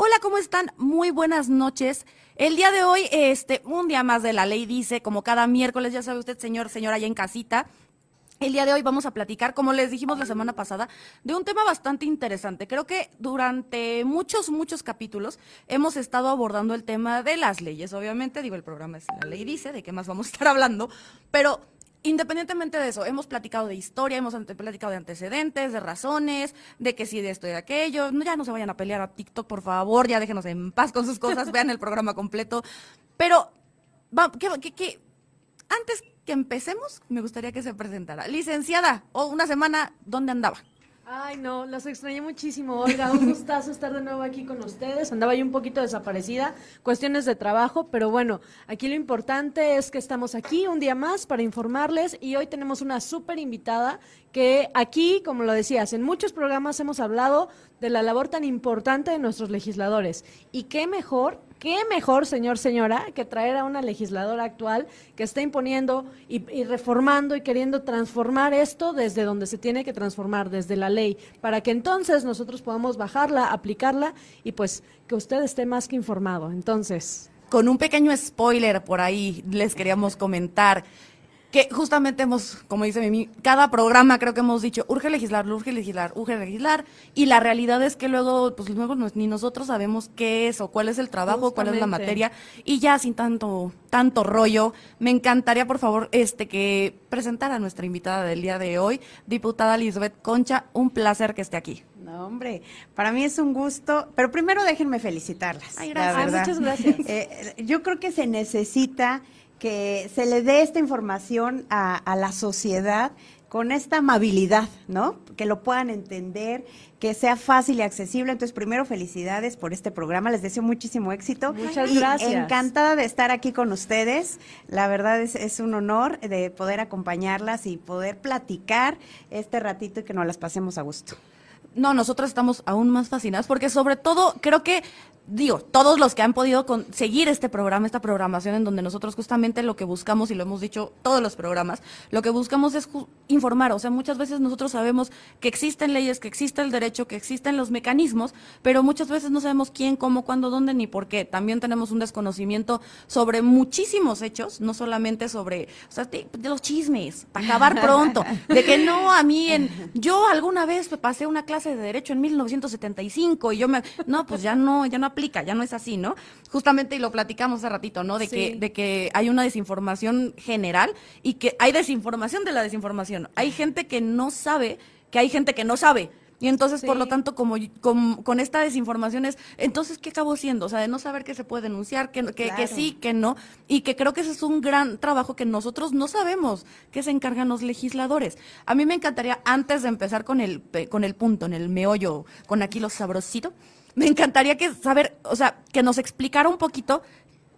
Hola, ¿cómo están? Muy buenas noches. El día de hoy, este, un día más de la ley dice, como cada miércoles, ya sabe usted, señor, señora, allá en casita. El día de hoy vamos a platicar, como les dijimos la semana pasada, de un tema bastante interesante. Creo que durante muchos, muchos capítulos hemos estado abordando el tema de las leyes. Obviamente, digo, el programa es La Ley Dice, de qué más vamos a estar hablando, pero Independientemente de eso, hemos platicado de historia, hemos platicado de antecedentes, de razones, de que sí, de esto y de aquello. Ya no se vayan a pelear a TikTok, por favor, ya déjenos en paz con sus cosas, vean el programa completo. Pero, ¿qué, antes que empecemos, me gustaría que se presentara. Licenciada, o una semana, ¿dónde andaba? Ay, no, las extrañé muchísimo, Olga. Un gustazo estar de nuevo aquí con ustedes. Andaba yo un poquito desaparecida, cuestiones de trabajo, pero bueno, aquí lo importante es que estamos aquí un día más para informarles y hoy tenemos una súper invitada que aquí, como lo decías, en muchos programas hemos hablado de la labor tan importante de nuestros legisladores. Y qué mejor qué mejor, señor, señora, que traer a una legisladora actual que está imponiendo y, reformando y queriendo transformar esto desde donde se tiene que transformar, desde la ley, para que entonces nosotros podamos bajarla, aplicarla y pues que usted esté más que informado. Entonces. Con un pequeño spoiler por ahí les queríamos comentar que justamente hemos, como dice Mimi, cada programa creo que hemos dicho, urge legislar, urge legislar, urge legislar, y la realidad es que luego, pues luego ni nosotros sabemos qué es o cuál es el trabajo, cuál es la materia, y ya sin tanto, tanto rollo, me encantaría por favor este que presentara a nuestra invitada del día de hoy, diputada Lisbeth Concha, un placer que esté aquí. No, hombre, para mí es un gusto, pero primero déjenme felicitarlas. Ay, gracias. muchas gracias. Eh, yo creo que se necesita que se le dé esta información a, la sociedad con esta amabilidad, ¿no? Que lo puedan entender, que sea fácil y accesible. Entonces, primero, felicidades por este programa. Les deseo muchísimo éxito. Muchas gracias. Encantada de estar aquí con ustedes. La verdad es, es un honor de poder acompañarlas y poder platicar este ratito y que nos las pasemos a gusto. No, nosotros estamos aún más fascinadas porque sobre todo creo que digo, todos los que han podido seguir este programa, esta programación en donde nosotros justamente lo que buscamos, y lo hemos dicho todos los programas, lo que buscamos es informar. O sea, muchas veces nosotros sabemos que existen leyes, que existe el derecho, que existen los mecanismos, pero muchas veces no sabemos quién, cómo, cuándo, dónde ni por qué. También tenemos un desconocimiento sobre muchísimos hechos, no solamente sobre, o sea, de, los chismes, para acabar pronto, de que no, a mí, en, yo alguna vez pasé una clase de derecho en 1975 y yo me, no, pues ya no, ya no ya no es así, ¿no? Justamente, y lo platicamos hace ratito, ¿no? De, que, de que hay una desinformación general y que hay desinformación de la desinformación. Hay gente que no sabe que hay gente que no sabe. Y entonces, por lo tanto, como, con esta desinformación es, entonces, ¿qué acabó siendo? O sea, de no saber qué se puede denunciar, que, que, sí, que no. Y que creo que ese es un gran trabajo que nosotros no sabemos que se encargan los legisladores. A mí me encantaría, antes de empezar con el, con el punto, en el meollo, con aquí lo sabrosito, me encantaría que saber, o sea, que nos explicara un poquito,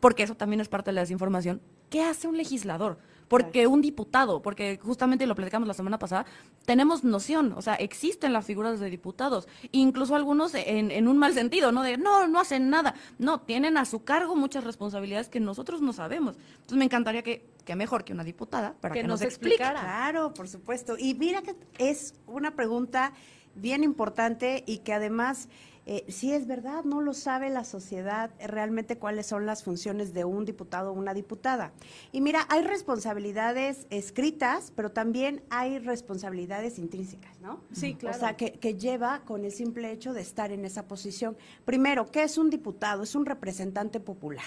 porque eso también es parte de la desinformación, ¿qué hace un legislador? Porque un diputado, porque justamente lo platicamos la semana pasada, tenemos noción, o sea, existen las figuras de diputados, incluso algunos en, un mal sentido, ¿no? De, no, no hacen nada. No, tienen a su cargo muchas responsabilidades que nosotros no sabemos. Entonces me encantaría que, que mejor que una diputada, para que, nos, nos explicara. Claro, por supuesto. Y mira que es una pregunta bien importante y que además eh, si es verdad, no lo sabe la sociedad realmente cuáles son las funciones de un diputado o una diputada. Y mira, hay responsabilidades escritas, pero también hay responsabilidades intrínsecas, ¿no? Sí, claro. O sea, que, lleva con el simple hecho de estar en esa posición. Primero, ¿qué es un diputado? Es un representante popular.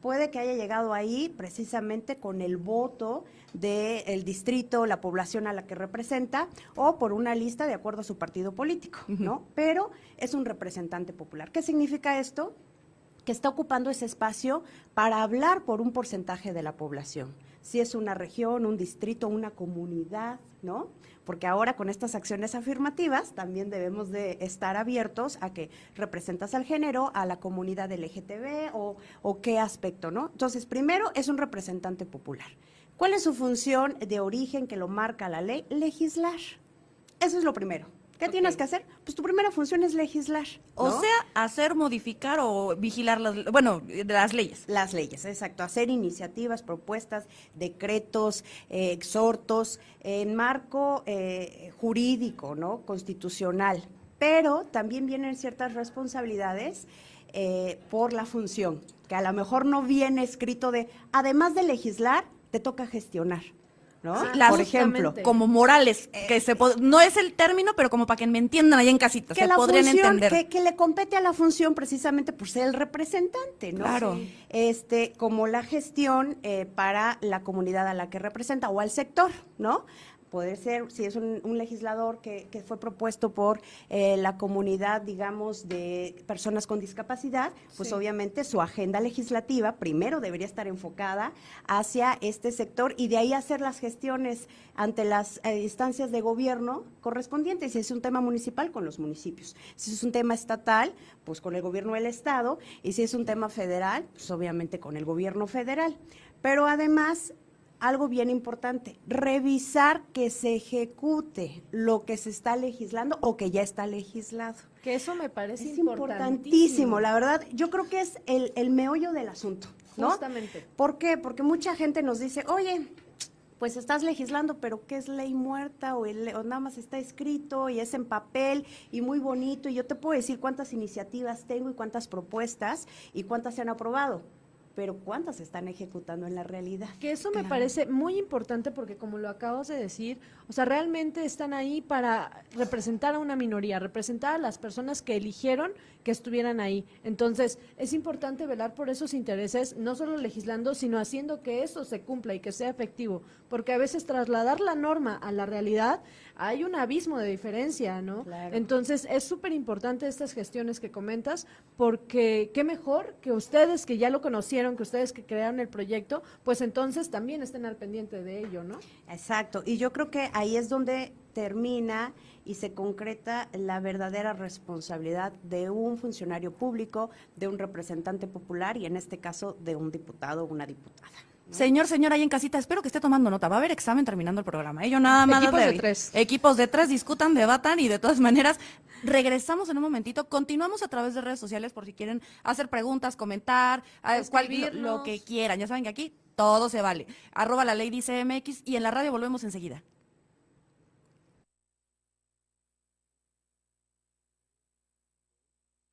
Puede que haya llegado ahí precisamente con el voto del distrito, la población a la que representa, o por una lista de acuerdo a su partido político, ¿no? Pero es un representante popular. ¿Qué significa esto? Que está ocupando ese espacio para hablar por un porcentaje de la población. Si es una región, un distrito, una comunidad, ¿no? Porque ahora con estas acciones afirmativas también debemos de estar abiertos a que representas al género, a la comunidad LGTB o, o qué aspecto, ¿no? Entonces, primero es un representante popular. ¿Cuál es su función de origen que lo marca la ley? Legislar. Eso es lo primero. ¿Qué tienes que hacer? Pues tu primera función es legislar. O sea, hacer, modificar o vigilar las, bueno, las leyes. Las leyes, exacto. Hacer iniciativas, propuestas, decretos, eh, exhortos en marco eh, jurídico, ¿no? Constitucional. pero también vienen ciertas responsabilidades eh, por la función, que a lo mejor no viene escrito de, además de legislar, te toca gestionar. ¿No? por ejemplo, como morales, que se no es el término, pero como para que me entiendan ahí en casita, que se podrían entender. Que, le compete a la función precisamente por ser el representante, ¿no? Claro. Este, como la gestión eh, para la comunidad a la que representa o al sector, ¿no? Poder ser, si es un, legislador que, que, fue propuesto por eh, la comunidad, digamos, de personas con discapacidad, pues obviamente su agenda legislativa primero debería estar enfocada hacia este sector y de ahí hacer las gestiones ante las eh, instancias de gobierno correspondientes. Si es un tema municipal, con los municipios. Si es un tema estatal, pues con el gobierno del Estado. Y si es un tema federal, pues obviamente con el gobierno federal. Pero además algo bien importante, revisar que se ejecute lo que se está legislando o que ya está legislado. Que eso me parece es importantísimo. La verdad, yo creo que es el, meollo del asunto, ¿no? Justamente. ¿Por qué? Porque mucha gente nos dice, oye, pues estás legislando, pero ¿qué es ley muerta? O, o, nada más está escrito y es en papel y muy bonito. Y yo te puedo decir cuántas iniciativas tengo y cuántas propuestas y cuántas se han aprobado pero ¿cuántas se están ejecutando en la realidad? Que eso me parece muy importante porque como lo acabas de decir, o sea, realmente están ahí para representar a una minoría, representar a las personas que eligieron que estuvieran ahí. Entonces, es importante velar por esos intereses, no solo legislando, sino haciendo que eso se cumpla y que sea efectivo, porque a veces trasladar la norma a la realidad hay un abismo de diferencia, ¿no? Entonces, es súper importante estas gestiones que comentas, porque qué mejor que ustedes que ya lo conocieron, que ustedes que crearon el proyecto, pues entonces también estén al pendiente de ello, ¿no? Exacto, y yo creo que ahí es donde termina y se concreta la verdadera responsabilidad de un funcionario público, de un representante popular y en este caso de un diputado o una diputada. Señor, señora, ahí en casita, espero que esté tomando nota. Va a haber examen terminando el programa. Ellos ¿eh? nada más. Equipos de, tres. Equipos de tres discutan, debatan y de todas maneras regresamos en un momentito. Continuamos a través de redes sociales por si quieren hacer preguntas, comentar, cualquier lo que quieran. Ya saben que aquí todo se vale. Arroba la ley dice MX y en la radio volvemos enseguida.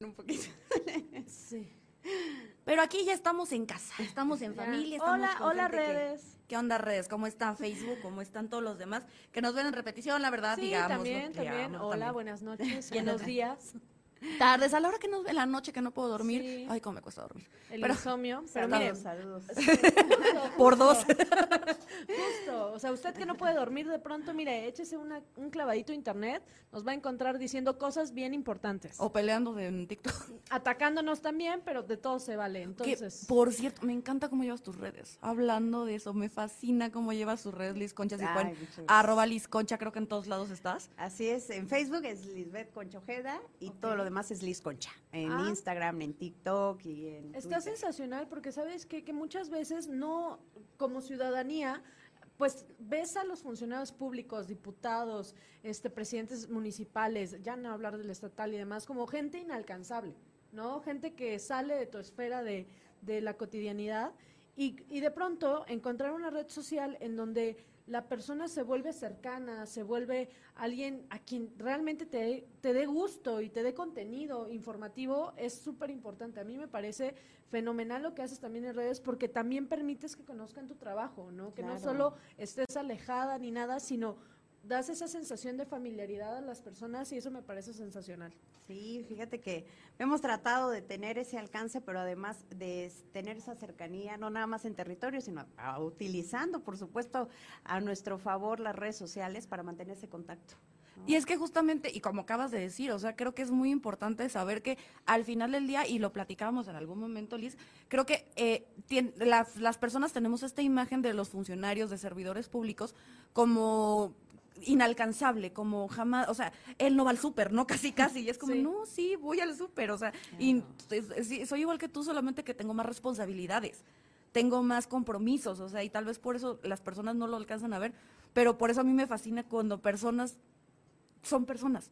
Un poquito. sí. Pero aquí ya estamos en casa, estamos en familia. Estamos hola, hola redes. ¿Qué onda redes? ¿Cómo está Facebook? ¿Cómo están todos los demás? Que nos ven en repetición, la verdad, sí, digamos. También, también. Hola, buenas noches, buenos días. Tardes, a la hora que no, en la noche que no puedo dormir. Ay, cómo me cuesta dormir. El pero, insomnio. Pero saludos, saludos. Por dos. Justo. O sea, usted que no puede dormir de pronto, mire, échese una, un clavadito a internet, nos va a encontrar diciendo cosas bien importantes. O peleando en TikTok. Atacándonos también, pero de todo se vale. Entonces. por cierto, me encanta cómo llevas tus redes. Hablando de eso, me fascina cómo llevas tus redes, Liz Concha. Si pueden, arroba Liz Concha, creo que en todos lados estás. Así es. En Facebook es Lisbeth Conchojeda y todo lo demás más es Liz Concha, en ah. Instagram, en TikTok y en... Está sensacional porque sabes que, que muchas veces no, como ciudadanía, pues ves a los funcionarios públicos, diputados, este, presidentes municipales, ya no hablar del estatal y demás, como gente inalcanzable, ¿no? Gente que sale de tu esfera de, de la cotidianidad y, y de pronto encontrar una red social en donde la persona se vuelve cercana, se vuelve alguien a quien realmente te, te dé gusto y te dé contenido informativo, es súper importante. A mí me parece fenomenal lo que haces también en redes porque también permites que conozcan tu trabajo, ¿no? Que no solo estés alejada ni nada, sino das esa sensación de familiaridad a las personas y eso me parece sensacional. Sí, fíjate que hemos tratado de tener ese alcance, pero además de tener esa cercanía, no nada más en territorio, sino utilizando, por supuesto, a nuestro favor las redes sociales para mantener ese contacto. Y es que justamente, y como acabas de decir, o sea, creo que es muy importante saber que al final del día, y lo platicábamos en algún momento, Liz, creo que eh, las, las personas tenemos esta imagen de los funcionarios, de servidores públicos, como inalcanzable, como jamás, o sea, él no va al súper, ¿no? Casi, casi, y es como, no, sí, voy al súper, o sea, y soy igual que tú, solamente que tengo más responsabilidades, tengo más compromisos, o sea, y tal vez por eso las personas no lo alcanzan a ver, pero por eso a mí me fascina cuando personas son personas.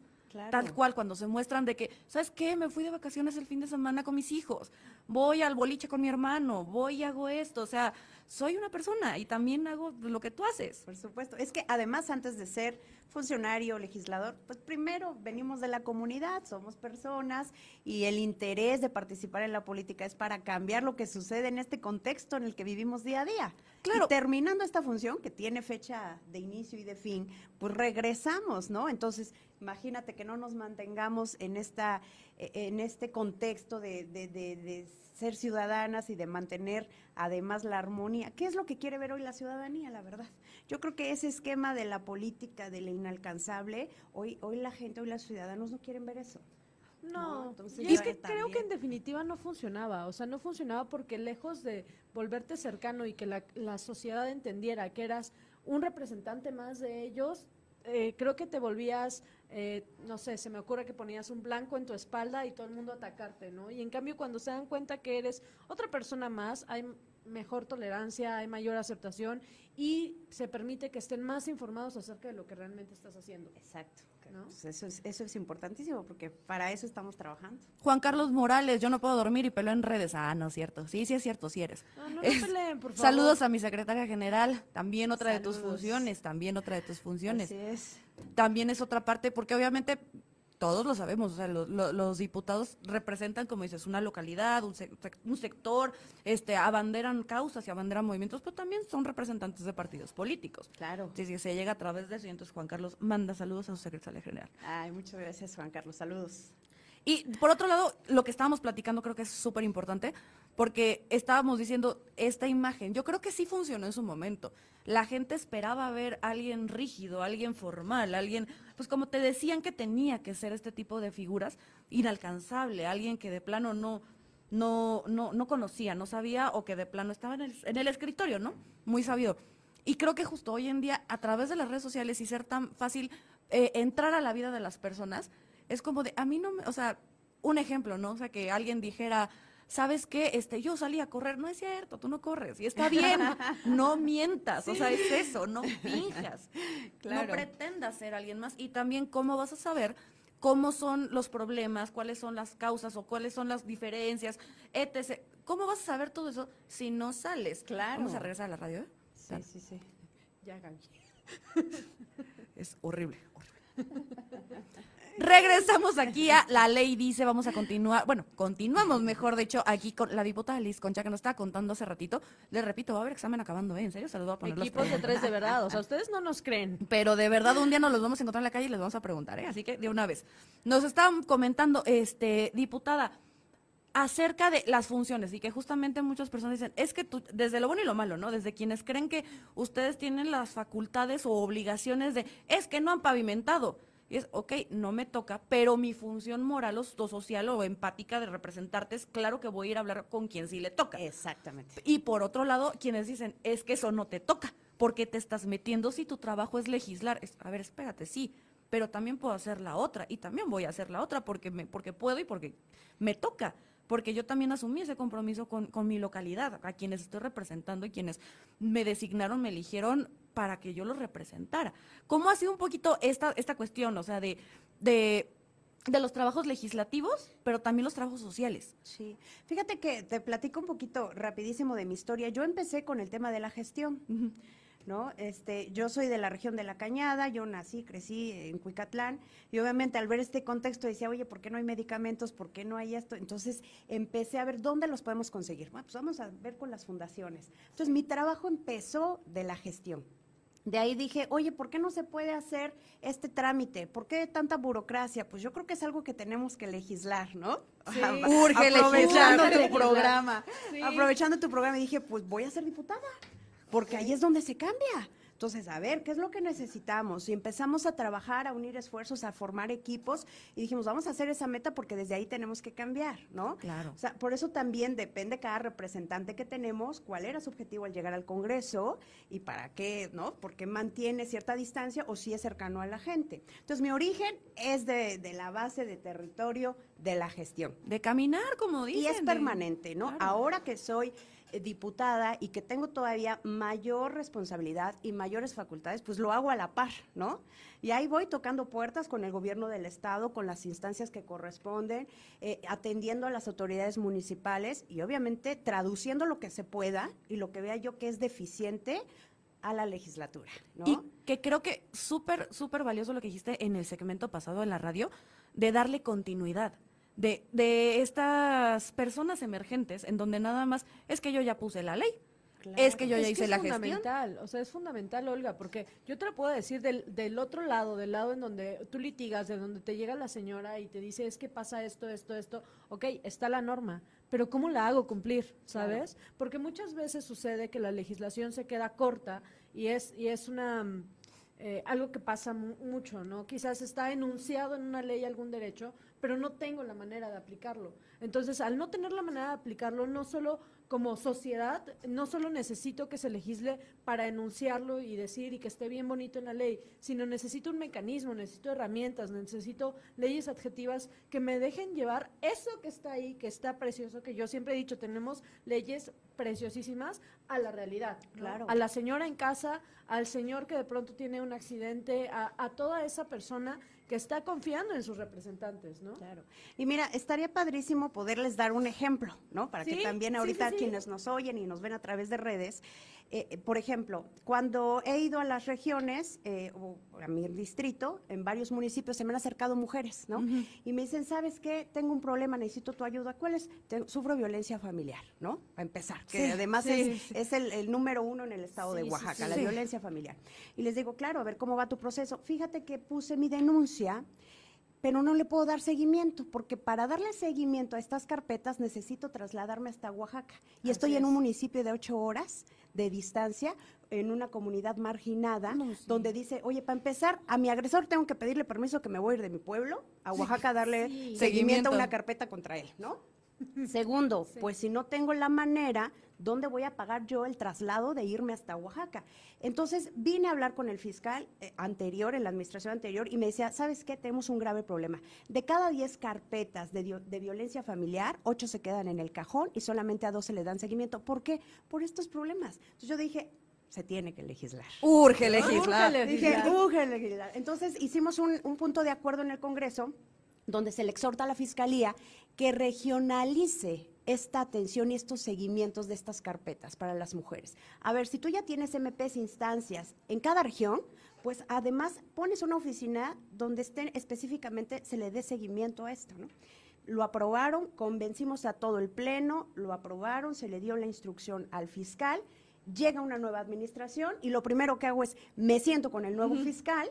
Tal cual, cuando se muestran de que, ¿sabes qué? Me fui de vacaciones el fin de semana con mis hijos, voy al boliche con mi hermano, voy y hago esto, o sea, soy una persona y también hago lo que tú haces. Por supuesto. Es que además antes de ser funcionario, legislador, pues primero venimos de la comunidad, somos personas y el interés de participar en la política es para cambiar lo que sucede en este contexto en el que vivimos día a día. Claro. terminando esta función que tiene fecha de inicio y de fin, pues regresamos, ¿no? Entonces, imagínate que no nos mantengamos en esta e, en este contexto de, de, de ser ciudadanas y de mantener además la armonía. ¿Qué es lo que quiere ver hoy la ciudadanía, la verdad? Yo creo que ese esquema de la política, de lo inalcanzable, hoy, hoy la gente, hoy los ciudadanos no quieren ver eso. No, y es que creo que en definitiva no funcionaba, o sea, no funcionaba porque lejos de volverte cercano y que la, la sociedad entendiera que eras un representante más de ellos, eh, creo que te volvías, eh, no sé, se me ocurre que ponías un blanco en tu espalda y todo el mundo atacarte, ¿no? Y en cambio cuando se dan cuenta que eres otra persona más, hay mejor tolerancia, hay mayor aceptación y se permite que estén más informados acerca de lo que realmente estás haciendo. Exacto. Pues eso, es, eso es importantísimo porque para eso estamos trabajando. Juan Carlos Morales, yo no puedo dormir y peleo en redes. Ah, no es cierto. Sí, sí es cierto, sí eres. No, no, peleen, por favor. Saludos a mi secretaria general, también otra de tus funciones, también otra de tus funciones. Así es. También es otra parte, porque obviamente todos lo sabemos, o sea, los diputados representan, como dices, una localidad, un, sector, este, abanderan causas y abanderan movimientos, pero también son representantes de partidos políticos. Claro. Sí, sí, se llega a través de eso, y entonces Juan Carlos manda saludos a su secretario general. Ay, muchas gracias, Juan Carlos, saludos. Y por otro lado, lo que estábamos platicando creo que es súper importante, porque estábamos diciendo esta imagen, yo creo que sí funcionó en su momento. La gente esperaba ver a alguien rígido, alguien formal, alguien, pues como te decían que tenía que ser este tipo de figuras, inalcanzable, alguien que de plano no, no, no, no conocía, no sabía o que de plano estaba en el, en el escritorio, ¿no? Muy sabido. Y creo que justo hoy en día, a través de las redes sociales y ser tan fácil eh, entrar a la vida de las personas, es como de, a mí no me, o sea, un ejemplo, ¿no? O sea, que alguien dijera, ¿sabes qué? Este, yo salí a correr, no es cierto, tú no corres, y está bien, no mientas, o sea, es eso, no finjas, no pretendas ser alguien más, y también cómo vas a saber cómo son los problemas, cuáles son las causas o cuáles son las diferencias, etc. ¿Cómo vas a saber todo eso si no sales? Claro. Vamos a regresar a la radio, ¿eh? Sí, sí, sí. Ya, Gaby. es horrible, horrible. Regresamos aquí a La Ley Dice, vamos a continuar, bueno, continuamos mejor, de hecho, aquí con la diputada Liz Concha, que nos estaba contando hace ratito. Le repito, va a haber examen acabando, ¿eh? En serio, saludo a poner Equipos de tres de verdad, o sea, ustedes no nos creen. Pero de verdad, un día nos los vamos a encontrar en la calle y les vamos a preguntar, ¿eh? Así que de una vez. Nos estaban comentando, este, diputada, acerca de las funciones y que justamente muchas personas dicen, es que tú, desde lo bueno y lo malo, ¿no? Desde quienes creen que ustedes tienen las facultades o obligaciones de, es que no han pavimentado y es, ok, no me toca, pero mi función moral o, social o empática de representarte es claro que voy a ir a hablar con quien sí le toca. Exactamente. Y por otro lado, quienes dicen, es que eso no te toca, porque te estás metiendo si tu trabajo es legislar. a ver, espérate, sí, pero también puedo hacer la otra y también voy a hacer la otra porque, me, porque puedo y porque me toca porque yo también asumí ese compromiso con, con, mi localidad, a quienes estoy representando y quienes me designaron, me eligieron para que yo lo representara. ¿Cómo ha sido un poquito esta, esta cuestión, o sea, de, de, los trabajos legislativos, pero también los trabajos sociales? Sí, fíjate que te platico un poquito rapidísimo de mi historia. Yo empecé con el tema de la gestión. ¿No? Este, yo soy de la región de La Cañada, yo nací, crecí en Cuicatlán, y obviamente al ver este contexto decía, oye, ¿por qué no hay medicamentos? ¿Por qué no hay esto? Entonces empecé a ver dónde los podemos conseguir. Bueno, pues vamos a ver con las fundaciones. Entonces mi trabajo empezó de la gestión. De ahí dije, oye, ¿por qué no se puede hacer este trámite? ¿Por qué tanta burocracia? Pues yo creo que es algo que tenemos que legislar, ¿no? Sí. Urge aprovechando tu programa. Aprovechando tu programa, y dije, pues voy a ser diputada, porque ahí es donde se cambia. Entonces, a ver, ¿qué es lo que necesitamos? Y empezamos a trabajar, a unir esfuerzos, a formar equipos y dijimos, vamos a hacer esa meta porque desde ahí tenemos que cambiar, ¿no? Claro. O sea, por eso también depende cada representante que tenemos, cuál era su objetivo al llegar al Congreso y para qué, ¿no? Porque mantiene cierta distancia o si es cercano a la gente. Entonces, mi origen es de, la base de territorio de la gestión. De caminar, como dicen. Y es permanente, ¿no? Ahora que soy diputada y que tengo todavía mayor responsabilidad y mayores facultades, pues lo hago a la par, ¿no? Y ahí voy tocando puertas con el gobierno del Estado, con las instancias que corresponden, eh, atendiendo a las autoridades municipales y obviamente traduciendo lo que se pueda y lo que vea yo que es deficiente a la legislatura, ¿no? Y que creo que súper, súper valioso lo que dijiste en el segmento pasado en la radio, de darle continuidad. De, de estas personas emergentes en donde nada más es que yo ya puse la ley, es que yo ya hice la gestión. Es fundamental, o sea, es fundamental, Olga, porque yo te lo puedo decir del, del otro lado, del lado en donde tú litigas, de donde te llega la señora y te dice, es que pasa esto, esto, esto, ok, está la norma, pero ¿cómo la hago cumplir? ¿Sabes? Porque muchas veces sucede que la legislación se queda corta y es, y es una... Eh, algo que pasa mucho, ¿no? Quizás está enunciado en una ley algún derecho, pero no tengo la manera de aplicarlo. Entonces, al no tener la manera de aplicarlo, no solo como sociedad, no solo necesito que se legisle para enunciarlo y decir y que esté bien bonito en la ley, sino necesito un mecanismo, necesito herramientas, necesito leyes adjetivas que me dejen llevar eso que está ahí, que está precioso, que yo siempre he dicho, tenemos leyes preciosísimas a la realidad. Claro. A la señora en casa, al señor que de pronto tiene un accidente, a, a toda esa persona que está confiando en sus representantes, ¿no? Claro. Y mira, estaría padrísimo poderles dar un ejemplo, ¿no? Para que también ahorita quienes nos oyen y nos ven a través de redes, eh, eh, por ejemplo, cuando he ido a las regiones eh, o a mi distrito, en varios municipios se me han acercado mujeres, ¿no? Y me dicen, ¿sabes qué? Tengo un problema, necesito tu ayuda. ¿Cuál es? sufro violencia familiar, ¿no? A empezar, que además es, el, número uno en el estado de Oaxaca, la violencia familiar. Y les digo, claro, a ver cómo va tu proceso. Fíjate que puse mi denuncia pero no le puedo dar seguimiento, porque para darle seguimiento a estas carpetas necesito trasladarme hasta Oaxaca. Y estoy en un municipio de ocho horas de distancia, en una comunidad marginada, donde dice, oye, para empezar, a mi agresor tengo que pedirle permiso que me voy a ir de mi pueblo a Oaxaca a darle seguimiento a una carpeta contra él, ¿no? Segundo, pues si no tengo la manera, ¿dónde voy a pagar yo el traslado de irme hasta Oaxaca? Entonces vine a hablar con el fiscal eh, anterior, en la administración anterior, y me decía, ¿sabes qué? Tenemos un grave problema. De cada 10 carpetas de, de violencia familiar, 8 se quedan en el cajón y solamente a 2 se le dan seguimiento. ¿Por qué? Por estos problemas. Entonces yo dije, se tiene que legislar. Urge legislar. Dije, urge legislar. Entonces hicimos un, un punto de acuerdo en el Congreso donde se le exhorta a la Fiscalía que regionalice esta atención y estos seguimientos de estas carpetas para las mujeres. A ver, si tú ya tienes MPs instancias en cada región, pues además pones una oficina donde estén específicamente se le dé seguimiento a esto, ¿no? Lo aprobaron, convencimos a todo el pleno, lo aprobaron, se le dio la instrucción al fiscal, llega una nueva administración y lo primero que hago es me siento con el nuevo fiscal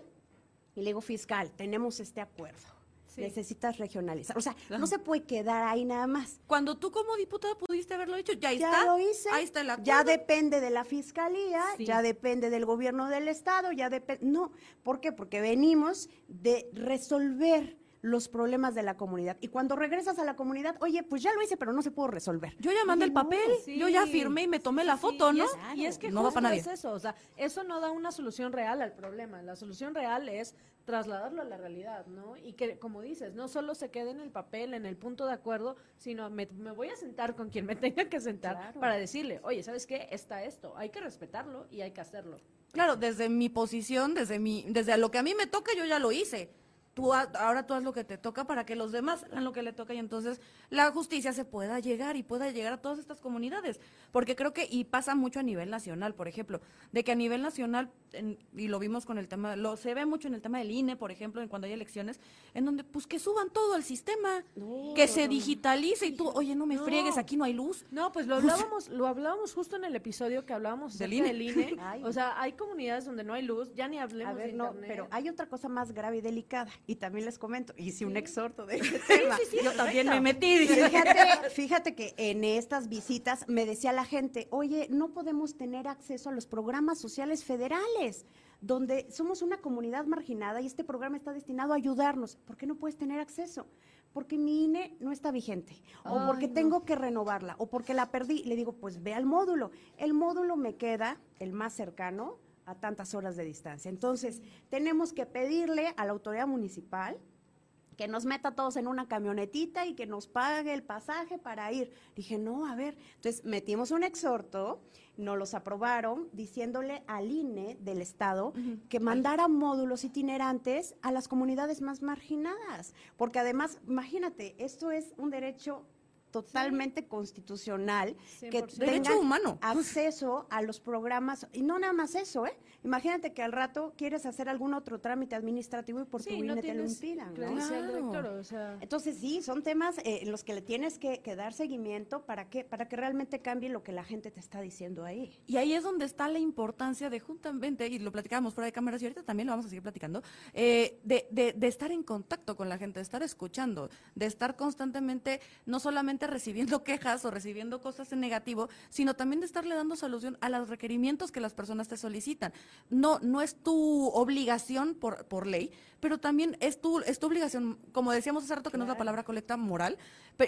y le digo, fiscal, tenemos este acuerdo necesitas regionalizar. O sea, no se puede quedar ahí nada más. Cuando tú como diputada pudiste haberlo hecho, ya, ya está. lo hice. Ahí está el Ya depende de la fiscalía, ya depende del gobierno del estado, ya depende. No, ¿por qué? Porque venimos de resolver los problemas de la comunidad. Y cuando regresas a la comunidad, oye, pues ya lo hice, pero no se pudo resolver. Yo ya mandé el papel, yo ya firmé y me tomé la foto, ¿no? Y es, que no va para nadie. es eso, o sea, eso no da una solución real al problema. La solución real es trasladarlo a la realidad, ¿no? Y que, como dices, no solo se quede en el papel, en el punto de acuerdo, sino me, voy a sentar con quien me tenga que sentar para decirle, oye, ¿sabes qué? Está esto, hay que respetarlo y hay que hacerlo. Claro, desde mi posición, desde mi, desde lo que a mí me toca, yo ya lo hice tú ahora tú haz lo que te toca para que los demás hagan lo que le toca y entonces la justicia se pueda llegar y pueda llegar a todas estas comunidades. Porque creo que, y pasa mucho a nivel nacional, por ejemplo, de que a nivel nacional, y lo vimos con el tema, lo se ve mucho en el tema del INE, por ejemplo, en cuando hay elecciones, en donde pues que suban todo al sistema, que se digitalice y tú, oye, no me friegues, aquí no hay luz. No, pues lo hablábamos, lo hablábamos justo en el episodio que hablábamos del INE. Del INE. o sea, hay comunidades donde no hay luz, ya ni hablemos de internet. pero hay otra cosa más grave y delicada y también les comento, hice un exhorto de ese tema. Yo también me metí. Fíjate, fíjate que en estas visitas me decía la gente, oye, no podemos tener acceso a los programas sociales federales donde somos una comunidad marginada y este programa está destinado a ayudarnos. ¿Por qué no puedes tener acceso? Porque mi INE no está vigente, o porque tengo que renovarla, o porque la perdí. Le digo, pues ve al módulo. El módulo me queda, el más cercano, a tantas horas de distancia. Entonces, tenemos que pedirle a la autoridad municipal que nos meta todos en una camionetita y que nos pague el pasaje para ir. Dije, no, a ver. Entonces metimos un exhorto, nos los aprobaron diciéndole al INE del Estado que mandara módulos itinerantes a las comunidades más marginadas. Porque además, imagínate, esto es un derecho totalmente constitucional que 100%. Derecho tengan humano. acceso a los programas y no nada más eso, ¿eh? Imagínate que al rato quieres hacer algún otro trámite administrativo y por tu INE no te lo impidan, ¿no? Claro. o sea, Entonces sí, son temas eh, en los que le tienes que, que dar seguimiento para que para que realmente cambie lo que la gente te está diciendo ahí. Y ahí es donde está la importancia de justamente, y lo platicábamos fuera de cámaras y ahorita también lo vamos a seguir platicando, eh, de, de- de estar en contacto con la gente, de estar escuchando, de estar constantemente no solamente recibiendo quejas o recibiendo cosas en negativo, sino también de estarle dando solución a los requerimientos que las personas te solicitan. No, no es tu obligación por, por ley, pero también es tu, es tu obligación, como decíamos hace rato que no es la palabra colecta moral,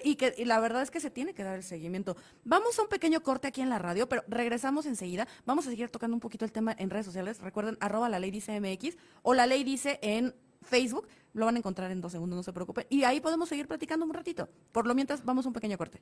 y que y la verdad es que se tiene que dar el seguimiento. Vamos a un pequeño corte aquí en la radio, pero regresamos enseguida. Vamos a seguir tocando un poquito el tema en redes sociales. Recuerden, arroba la ley dice MX o la ley dice en Facebook. Lo van a encontrar en dos segundos, no se preocupen. Y ahí podemos seguir platicando un ratito. Por lo mientras, vamos a un pequeño corte.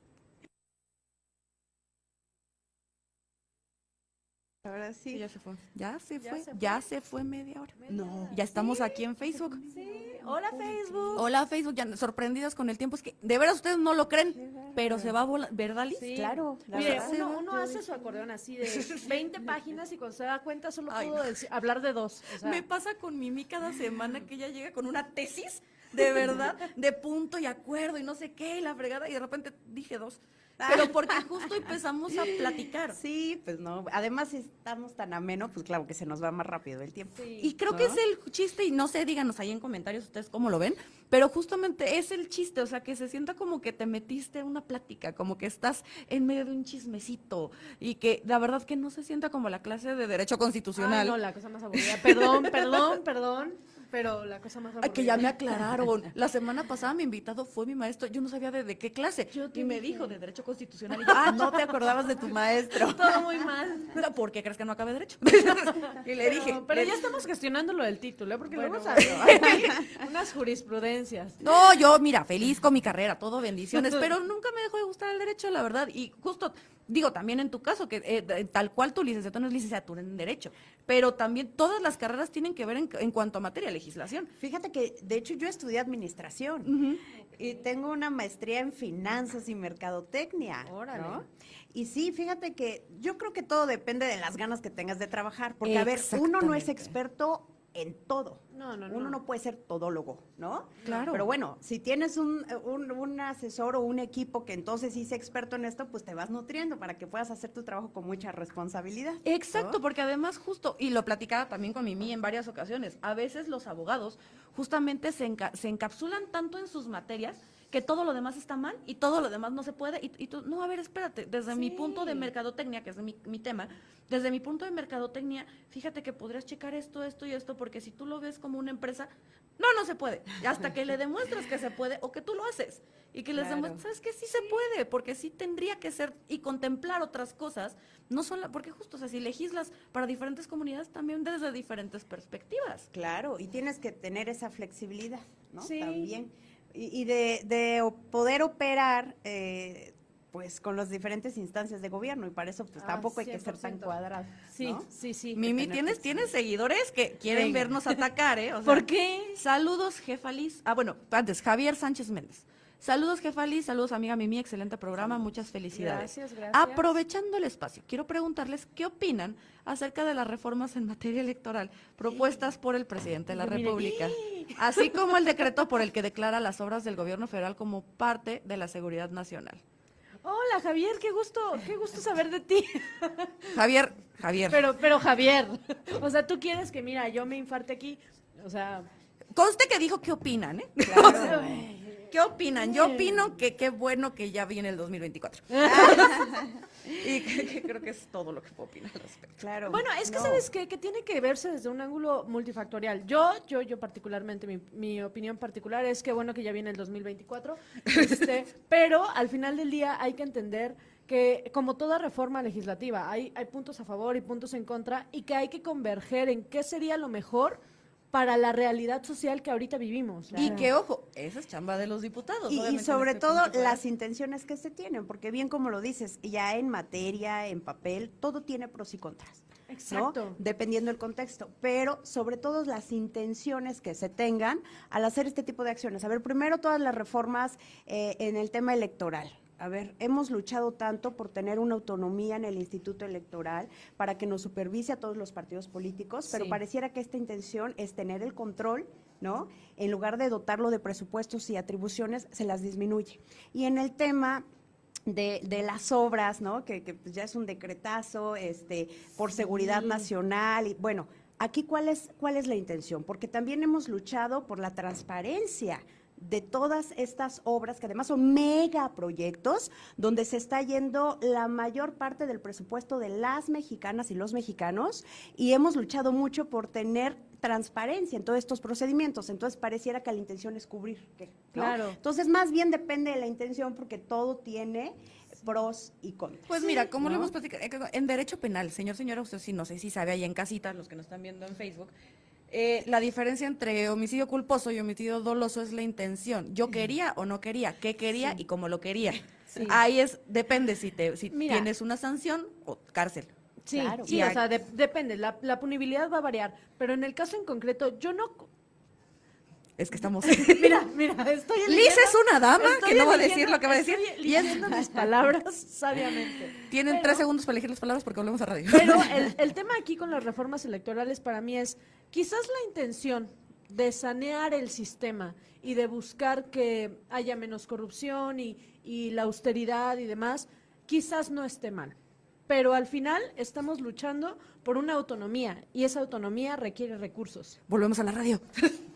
Ahora Sí, ya se fue. Ya se Ya fue. se fue. Ya se fue media hora. No. Ya estamos aquí en Facebook. sí, hola Facebook. Hola Facebook, ya sorprendidas con el tiempo. Es que de veras ustedes no lo creen, pero se va a volar, ¿verdad, Liz? Sí. Claro, la Mire, uno, uno hace su acordeón así de 20 páginas y cuando se da cuenta solo Ay, pudo no. decir- hablar de dos. O sea, Me pasa con Mimi cada semana que ella llega con una tesis, de verdad, de punto y acuerdo y no sé qué, y la fregada, y de repente dije dos. Pero porque justo empezamos a platicar. Sí, pues no. Además, si estamos tan ameno, pues claro que se nos va más rápido el tiempo. sí. Y creo ¿No? que es el chiste, y no sé, díganos ahí en comentarios ustedes cómo lo ven, pero justamente es el chiste, o sea, que se sienta como que te metiste en una plática, como que estás en medio de un chismecito, y que la verdad que no se sienta como la clase de Derecho Constitucional. Ay, no, la cosa más aburrida. Perdón, perdón, perdón, pero la cosa más aburrida. Ay, que ya me aclararon. La semana pasada mi invitado fue mi maestro. Yo no sabía de, de qué clase. Yo y me dije. dijo de Derecho Constitucional. Y yo, ah, no te acordabas de tu maestro. Todo muy mal. No, ¿Por qué crees que no acabé Derecho? y le dije. Pero, le- ya estamos gestionando lo del título, ¿eh? porque Bueno, luego unas jurisprudencias. No, yo, mira, feliz con mi carrera, todo bendiciones, pero nunca me dejó de gustar el derecho, la verdad. Y justo, digo, también en tu caso, que eh, tal cual tu licenciatura no es licenciatura en derecho, pero también todas las carreras tienen que ver en, en cuanto a materia de legislación. Fíjate que, de hecho, yo estudié administración y tengo una maestría en finanzas y mercadotecnia. Órale. ¿no? Y sí, fíjate que yo creo que todo depende de las ganas que tengas de trabajar, porque a ver, uno no es experto en todo. No, no, no. Uno no puede ser todólogo, ¿no? Claro. Pero bueno, si tienes un, un, un asesor o un equipo que entonces sí es experto en esto, pues te vas nutriendo para que puedas hacer tu trabajo con mucha responsabilidad. ¿no? Exacto, porque además justo, y lo platicaba también con Mimi en varias ocasiones, a veces los abogados justamente se, enca- se encapsulan tanto en sus materias que todo lo demás está mal y todo lo demás no se puede. Y, y tú, no, a ver, espérate, desde mi punto de mercadotecnia, que es mi, mi tema, desde mi punto de mercadotecnia, fíjate que podrías checar esto, esto y esto, porque si tú lo ves como una empresa, no, no se puede. Hasta que le demuestres que se puede o que tú lo haces. Y que les demuestres, ¿sabes que Sí se puede, porque sí tendría que ser y contemplar otras cosas, no solo, porque justo, o sea, si legislas para diferentes comunidades, también desde diferentes perspectivas. Claro, y tienes que tener esa flexibilidad, ¿no? Sí. También. Y, y de, de poder operar, eh, pues, con las diferentes instancias de gobierno, y para eso, pues, Ah, tampoco hay que ser tan 100%. cuadrado. Sí, ¿no? sí, sí. Mimi, tienes, tienes seguidores que quieren vernos atacar, ¿eh? O sea, ¿Por qué? Saludos, jefa Liz. Ah, bueno, antes, Javier Sánchez Méndez. Saludos, jefa Liz. Saludos, amiga Mimi. Excelente programa. Muchas felicidades. Gracias, gracias. Aprovechando el espacio, quiero preguntarles qué opinan acerca de las reformas en materia electoral propuestas por el presidente de la Mire. República, así como el decreto por el que declara las obras del gobierno federal como parte de la seguridad nacional. Hola, Javier, qué gusto, qué gusto saber de ti. Javier, Javier. Pero, pero Javier, o sea, tú quieres que, mira, yo me infarte aquí, o sea, Conste que dijo qué opinan, ¿eh? Claro. ¿Qué opinan? Yo opino que qué bueno que ya viene el 2024. y que, que creo que es todo lo que puedo opinar al respecto. Claro. Bueno, es que No. sabes qué? que tiene que verse desde un ángulo multifactorial. Yo, yo, yo particularmente, mi, mi opinión particular es que bueno que ya viene el 2024, este, pero al final del día hay que entender que como toda reforma legislativa hay, hay puntos a favor y puntos en contra y que hay que converger en qué sería lo mejor para la realidad social que ahorita vivimos. Y que, ojo, esa es chamba de los diputados. Y, y sobre este todo las intenciones que se tienen, porque bien como lo dices, ya en materia, en papel, todo tiene pros y contras. Exacto. Dependiendo del contexto, pero sobre todo las intenciones que se tengan al hacer este tipo de acciones. A ver, primero todas las reformas eh, en el tema electoral. A ver, hemos luchado tanto por tener una autonomía en el Instituto Electoral para que nos supervise a todos los partidos políticos, pero pareciera que esta intención es tener el control, ¿no? En lugar de dotarlo de presupuestos y atribuciones, se las disminuye. Y en el tema de, de, las obras, ¿no? Que, que ya es un decretazo, este, por seguridad nacional y bueno, aquí cuál es cuál es la intención, porque también hemos luchado por la transparencia de todas estas obras, que además son megaproyectos, donde se está yendo la mayor parte del presupuesto de las mexicanas y los mexicanos, y hemos luchado mucho por tener transparencia en todos estos procedimientos. Entonces pareciera que la intención es cubrir. Claro. Entonces más bien depende de la intención porque todo tiene pros y contras. Pues mira, como lo hemos platicado, en derecho penal, señor, señora, usted sí, no sé si sabe ahí en casita, los que nos están viendo en Facebook, eh, la diferencia entre homicidio culposo y homicidio doloso es la intención. Yo quería o no quería, qué quería y cómo lo quería. Ahí es, depende si, te, si tienes una sanción o cárcel. Sí, sí o sea, depende, la, la, punibilidad va a variar, pero en el caso en concreto, yo no... Es que estamos... mira, mira, estoy Liz es una dama que no va a decir lo que va a decir. Y es mis palabras sabiamente. Tienen tres segundos para elegir las palabras porque volvemos a radio. Pero el, el tema aquí con las reformas electorales para mí es, quizás la intención de sanear el sistema y de buscar que haya menos corrupción y, y la austeridad y demás, quizás no esté mal pero al final estamos luchando por una autonomía y esa autonomía requiere recursos. Volvemos a la radio.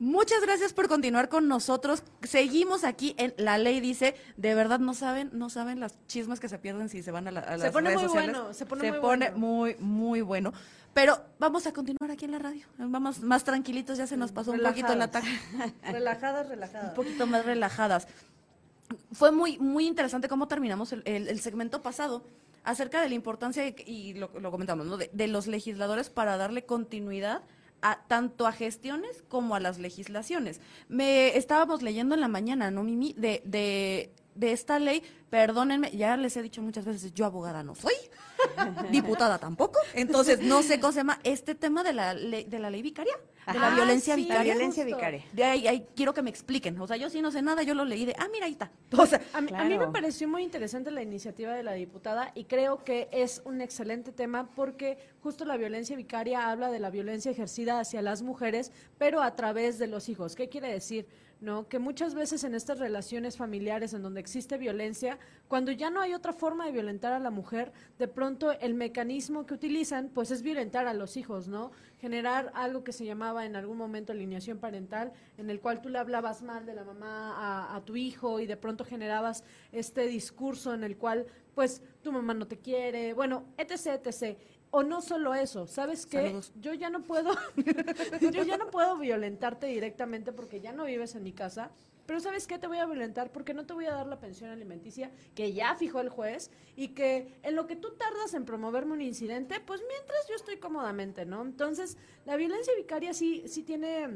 Muchas gracias por continuar con nosotros. Seguimos aquí en La Ley Dice. De verdad no saben, no saben las chismas que se pierden si se van a, la, a las se pone muy Bueno, se pone, se muy, pone muy, muy bueno. Pero vamos a continuar aquí en la radio. Vamos más tranquilitos, ya se nos pasó un poquito el ataque. relajadas, relajadas. Un poquito más relajadas fue muy, muy interesante cómo terminamos el, segmento pasado acerca de la importancia, y lo, comentamos, ¿no? de, los legisladores para darle continuidad a, tanto a gestiones como a las legislaciones. Me estábamos leyendo en la mañana, ¿no, Mimi? De, de, de esta ley, perdónenme, ya les he dicho muchas veces, yo abogada no soy, diputada tampoco, entonces no sé cómo se llama este tema de la ley, de la ley vicaria de la violencia vicaria. La violencia vicaria. De ahí, quiero que me expliquen. O sea, yo sí no sé nada, yo lo leí de, ah, mira, ahí está. O sea, a, mí, a, mí, me pareció muy interesante la iniciativa de la diputada y creo que es un excelente tema porque justo la violencia vicaria habla de la violencia ejercida hacia las mujeres, pero a través de los hijos. ¿Qué quiere decir? ¿No? Que muchas veces en estas relaciones familiares en donde existe violencia, cuando ya no hay otra forma de violentar a la mujer, de pronto el mecanismo que utilizan pues es violentar a los hijos, ¿no? Generar algo que se llamaba en algún momento alineación parental, en el cual tú le hablabas mal de la mamá a, a tu hijo y de pronto generabas este discurso en el cual pues tu mamá no te quiere, bueno, etc, etc. O no solo eso, ¿sabes qué? Yo ya no puedo, yo ya no puedo violentarte directamente porque ya no vives en mi casa, pero ¿sabes qué? Te voy a violentar porque no te voy a dar la pensión alimenticia que ya fijó el juez y que en lo que tú tardas en promoverme un incidente, pues mientras yo estoy cómodamente, ¿no? Entonces, la violencia vicaria sí, sí tiene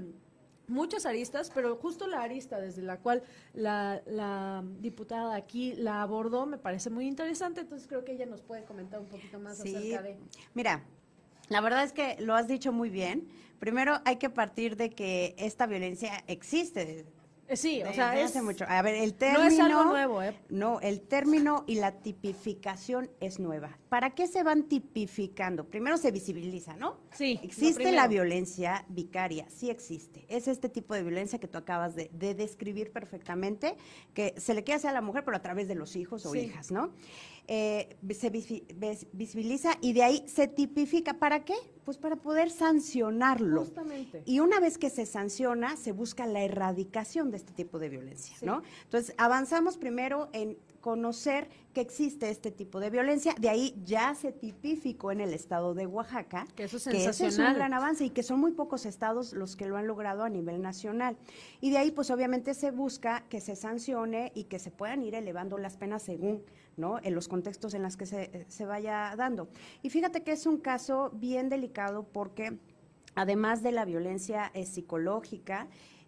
muchas aristas, pero justo la arista desde la cual la, diputada aquí la abordó me parece muy interesante, entonces creo que ella nos puede comentar un poquito más acerca de... Mira, la verdad es que lo has dicho muy bien. Primero hay que partir de que esta violencia existe sí, o sea, es, hace mucho. A ver, el término. No es algo nuevo, ¿eh? No, el término y la tipificación es nueva. ¿Para qué se van tipificando? Primero se visibiliza, ¿no? Sí. Existe la violencia vicaria, sí existe. Es este tipo de violencia que tú acabas de, describir perfectamente, que se le quiere hacer a la mujer, pero a través de los hijos o hijas, ¿no? Eh, se visibiliza y de ahí se tipifica. ¿Para qué? Pues para poder sancionarlo. Justamente. Y una vez que se sanciona, se busca la erradicación de este tipo de violencia, ¿no? Entonces, avanzamos primero en conocer que existe este tipo de violencia. De ahí ya se tipificó en el estado de Oaxaca, que eso es ese es un gran avance y que son muy pocos estados los que lo han logrado a nivel nacional. Y de ahí, pues obviamente se busca que se sancione y que se puedan ir elevando las penas según ¿no? en los contextos en los que se, eh, se vaya dando. Y fíjate que es un caso bien delicado porque además de la violencia eh, psicológica,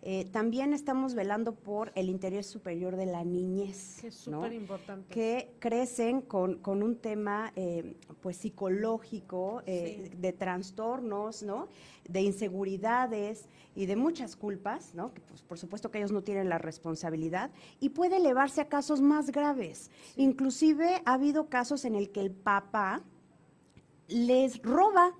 eh, también estamos velando por el interés superior de la niñez. Que es ¿no? súper importante. que crecen con, con un tema eh, pues psicológico, eh, de trastornos, ¿no? de inseguridades y de muchas culpas, ¿no? que pues, por supuesto que ellos no tienen la responsabilidad, y puede elevarse a casos más graves. Inclusive ha habido casos en el que el papá les roba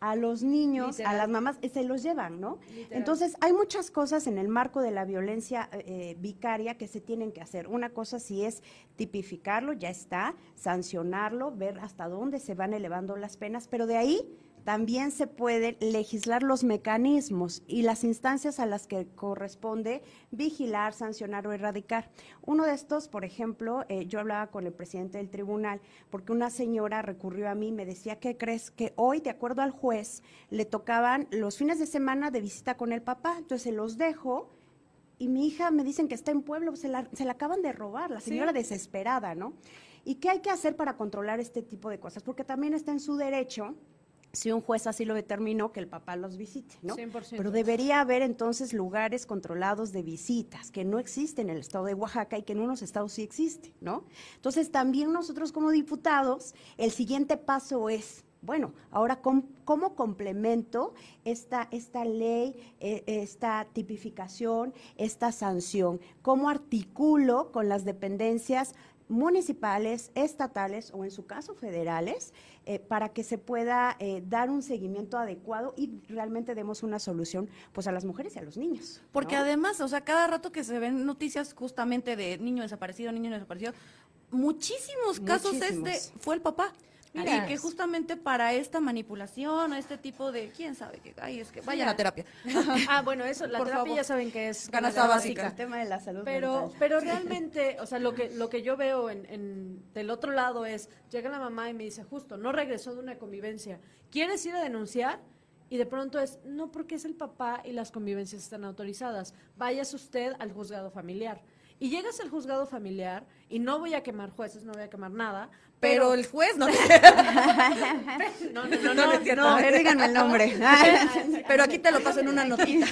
a los niños, Literal. a las mamás, se los llevan, ¿no? Literal. Entonces, hay muchas cosas en el marco de la violencia eh, eh, vicaria que se tienen que hacer. Una cosa sí es tipificarlo, ya está, sancionarlo, ver hasta dónde se van elevando las penas, pero de ahí también se pueden legislar los mecanismos y las instancias a las que corresponde vigilar, sancionar o erradicar. Uno de estos, por ejemplo, eh, yo hablaba con el presidente del tribunal porque una señora recurrió a mí y me decía, ¿qué crees? Que hoy, de acuerdo al juez, le tocaban los fines de semana de visita con el papá, entonces se los dejo y mi hija me dicen que está en pueblo, se la, se la acaban de robar, la señora desesperada, ¿no? ¿Y qué hay que hacer para controlar este tipo de cosas? Porque también está en su derecho, si un juez así lo determinó, que el papá los visite, ¿no? 100%. Pero debería haber entonces lugares controlados de visitas, que no existen en el estado de Oaxaca y que en unos estados sí existe, ¿no? Entonces también nosotros como diputados, el siguiente paso es bueno, ahora, ¿cómo, cómo complemento esta, esta ley, eh, esta tipificación, esta sanción? ¿Cómo articulo con las dependencias municipales, estatales o en su caso federales eh, para que se pueda eh, dar un seguimiento adecuado y realmente demos una solución pues a las mujeres y a los niños? Porque ¿no? además, o sea, cada rato que se ven noticias justamente de niño desaparecido, niño desaparecido, muchísimos casos Muchísimos. este fue el papá. Mira. y que justamente para esta manipulación, este tipo de, quién sabe, que, ay, es que vayan a terapia. ah, bueno, eso, la Por terapia favor. ya saben que es Canasta básica. el tema de la salud Pero, mental. pero realmente, o sea, lo que, lo que yo veo en, en- del otro lado es, llega la mamá y me dice, justo, no regresó de una convivencia, ¿quieres ir a denunciar? Y de pronto es, no, porque es el papá y las convivencias están autorizadas, váyase usted al juzgado familiar. Y llegas al juzgado familiar, y no voy a quemar jueces, no voy a quemar nada, Pero el juez no. no, no, no, No, no, no no, A ver, díganme el nombre. Pero aquí te lo paso en una notita.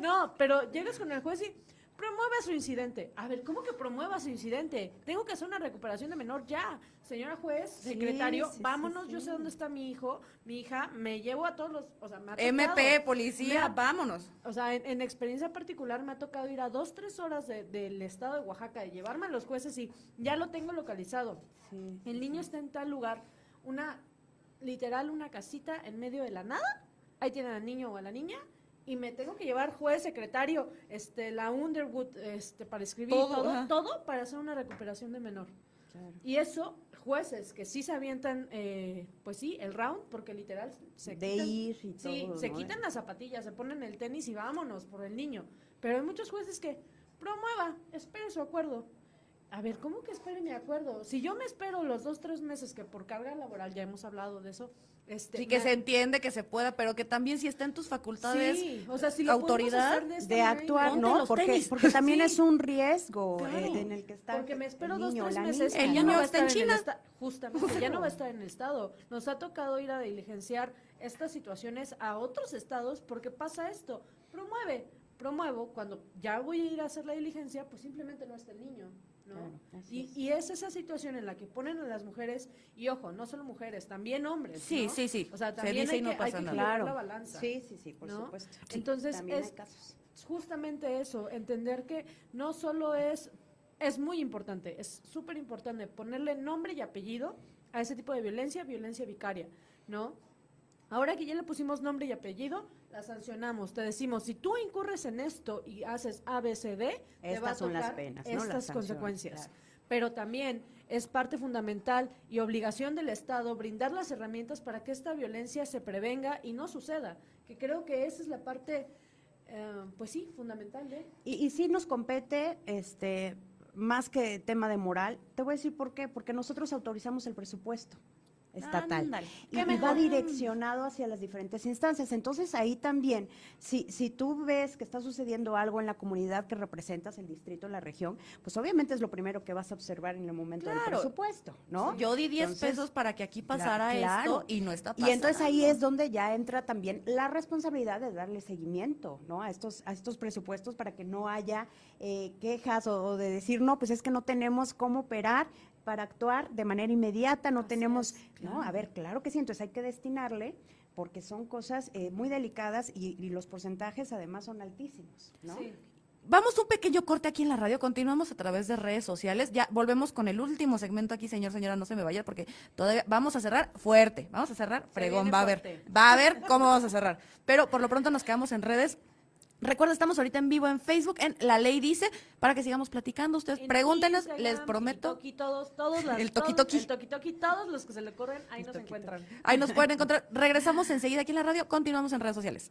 No, pero llegas con el juez y promueva su incidente. A ver, ¿cómo que promueva su incidente? Tengo que hacer una recuperación de menor ya. Señora juez, secretario, sí, sí, vámonos, sí. yo sé dónde está mi hijo, mi hija, me llevo a todos los, o sea, me ha MP, policía, vámonos. O sea, en, en experiencia particular me ha tocado ir a dos, tres horas de- del estado de Oaxaca y llevarme a los jueces y ya lo tengo localizado. El niño está en tal lugar, una, literal, una casita en medio de la nada. Ahí tienen al niño o a la niña. Y me tengo que llevar juez, secretario, este, la Underwood, este, para escribir Todo, todo, para hacer una recuperación de menor. claro. Y eso, jueces que sí se avientan, eh, pues sí, el round, porque literal se De quitan, ir y sí, todo, se ¿no? quitan las zapatillas, se ponen el tenis y vámonos por el niño. Pero hay muchos jueces que promueva, espere su acuerdo. A ver, ¿cómo que espere mi acuerdo? Si yo me espero los dos, tres meses que por carga laboral, ya hemos hablado de eso, este, Sí, que se entiende, que se pueda, pero que también si está en tus facultades, Sí, o sea, si lo podemos autoridad hacer de, actuar, ¿no? Porque, tenis. porque también Sí. es un riesgo Claro. eh, en el que está Porque me espero el dos, niño, tres meses. niña, El niño no va a está en China. esta- justamente, ya no va a estar en el estado. Nos ha tocado ir a diligenciar estas situaciones a otros estados porque pasa esto. Promueve, promuevo, cuando ya voy a ir a hacer la diligencia, pues simplemente no está el niño. ¿No? Claro, y, es. y es esa situación en la que ponen a las mujeres, y ojo, no solo mujeres, también hombres. Sí, ¿no? sí, sí. O sea, Se también dice hay y no que, hay pasa que nada. equilibrar Claro. la balanza. Sí, sí, sí, por ¿no? supuesto. Sí, Entonces, es- hay casos. justamente eso, entender que no solo es, es muy importante, es súper importante ponerle nombre y apellido a ese tipo de violencia, violencia vicaria, ¿no? Ahora que ya le pusimos nombre y apellido, la sancionamos. Te decimos, si tú incurres en esto y haces A, B, C, D, te va a son las penas, ¿no? Las estas sanciones, consecuencias. claro. Pero también es parte fundamental y obligación del Estado brindar las herramientas para que esta violencia se prevenga y no suceda. Que creo que esa es la parte, eh, pues sí, fundamental de... Y, y sí nos compete, este, más que tema de moral, te voy a decir por qué, porque nosotros autorizamos el presupuesto estatal. Y, va direccionado hacia las diferentes instancias. Entonces ahí también, si, si tú ves que está sucediendo algo en la comunidad que representas, el distrito, la región, pues obviamente es lo primero que vas a observar en el momento del presupuesto, ¿no? Yo di 10 Entonces, pesos para que aquí pasara claro. esto y no está pasando. Y entonces ahí es donde ya entra también la responsabilidad de darle seguimiento, ¿no? A estos, a estos presupuestos para que no haya eh, quejas o, o de decir, no, pues es que no tenemos cómo operar para actuar de manera inmediata, no tenemos, no, a ver, claro que sí, entonces hay que destinarle porque son cosas eh, muy delicadas y, y los porcentajes además son altísimos, ¿no? Sí. Vamos un pequeño corte aquí en la radio, continuamos a través de redes sociales. Ya volvemos con el último segmento aquí, señor, señora, no se me vaya porque todavía vamos a cerrar fuerte, vamos a cerrar fregón, va a ver, fuerte. va a ver cómo vamos a cerrar. Pero por lo pronto nos quedamos en redes. Recuerda, estamos ahorita en vivo en Facebook, en La Ley Dice, para que sigamos platicando. Ustedes En pregúntenos, Instagram, les prometo. Toki, todos, todos las- El toki, todos- toki. El todos los que se le corren, ahí nos encuentran. Ahí nos pueden encontrar. Regresamos enseguida aquí en la radio, continuamos en redes sociales.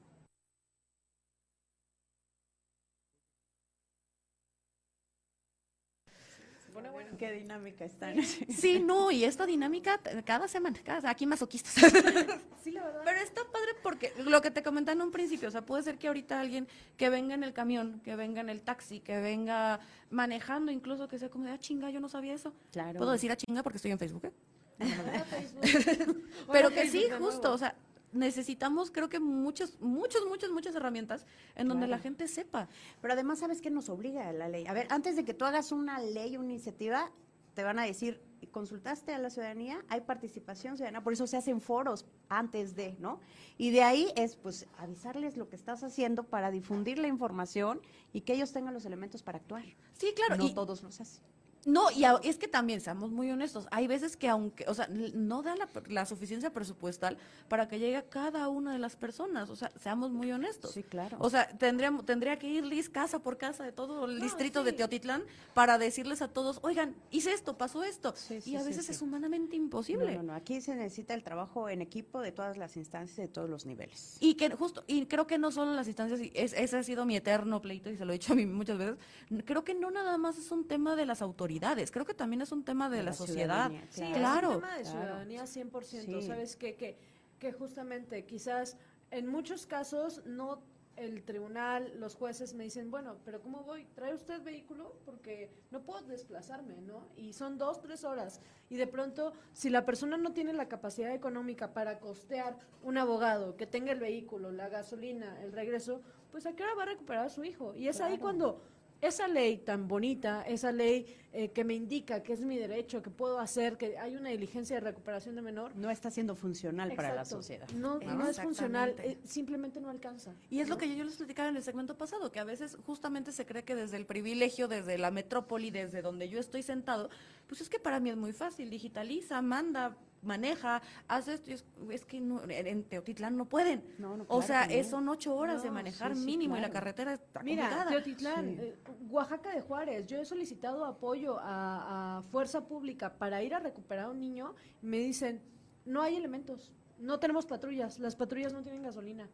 Qué dinámica están. Sí, no, y esta dinámica cada semana, cada, aquí masoquistas. Sí, la verdad. Pero está padre porque lo que te comenté en un principio, o sea, puede ser que ahorita alguien que venga en el camión, que venga en el taxi, que venga manejando, incluso que sea como de, ah, chinga, yo no sabía eso. Claro. Puedo decir a chinga porque estoy en Facebook, ¿eh? Facebook. Pero que sí, justo, o sea, necesitamos creo que muchos, muchos, muchas, muchas herramientas en donde la gente sepa. Pero además, ¿sabes qué nos obliga la ley? A ver, antes de que tú hagas una ley, una iniciativa, te van a decir, consultaste a la ciudadanía, hay participación ciudadana, por eso se hacen foros antes de, ¿no? Y de ahí es, pues, avisarles lo que estás haciendo para difundir la información y que ellos tengan los elementos para actuar. Sí, claro. no y, todos los hacen. No, y a- es que también, seamos muy honestos, hay veces que aunque, o sea, no da la, la suficiencia presupuestal para que llegue a cada una de las personas, o sea, seamos muy honestos. Sí, claro. O sea, tendríamos, tendría que ir Liz casa por casa de todo el No, distrito de. Teotitlán para decirles a todos, oigan, hice esto, pasó esto. Sí, sí, y a veces es humanamente imposible. No, no, no, aquí se necesita el trabajo en equipo de todas las instancias, de todos los niveles. Y que justo, y creo que no solo las instancias, y es- ese ha sido mi eterno pleito y se lo he dicho a mí muchas veces, creo que no nada más es un tema de las autoridades, creo que también es un tema de, De la, la sociedad. Sí, claro. es un tema de ciudadanía 100%. Sí. ¿Sabes qué? Que, que justamente quizás en muchos casos no el tribunal, los jueces me dicen, bueno, pero ¿cómo voy? ¿Trae usted vehículo? Porque no puedo desplazarme, ¿no? Y son dos, tres horas. Y de pronto, si la persona no tiene la capacidad económica para costear un abogado que tenga el vehículo, la gasolina, el regreso, pues ¿a qué hora va a recuperar a su hijo? Y es ahí cuando esa ley tan bonita, esa ley eh, que me indica que es mi derecho, que puedo hacer, que hay una diligencia de recuperación de menor. No está siendo funcional para la sociedad. No, ¿no? no es funcional, eh, simplemente no alcanza. Y es lo que yo les platicaba en el segmento pasado, que a veces justamente se cree que desde el privilegio, desde la metrópoli, desde donde yo estoy sentado, pues es que para mí es muy fácil, digitaliza, manda, maneja, hace esto, y es, es que no, en Teotitlán no pueden. No, no, o sea, no. son ocho horas de manejar sí, sí, mínimo y la carretera está Mira, complicada. Teotitlán, Sí. eh, Oaxaca de Juárez, yo he solicitado apoyo a, a Fuerza Pública para ir a recuperar a un niño me dicen, no hay elementos, no tenemos patrullas, las patrullas no tienen gasolina.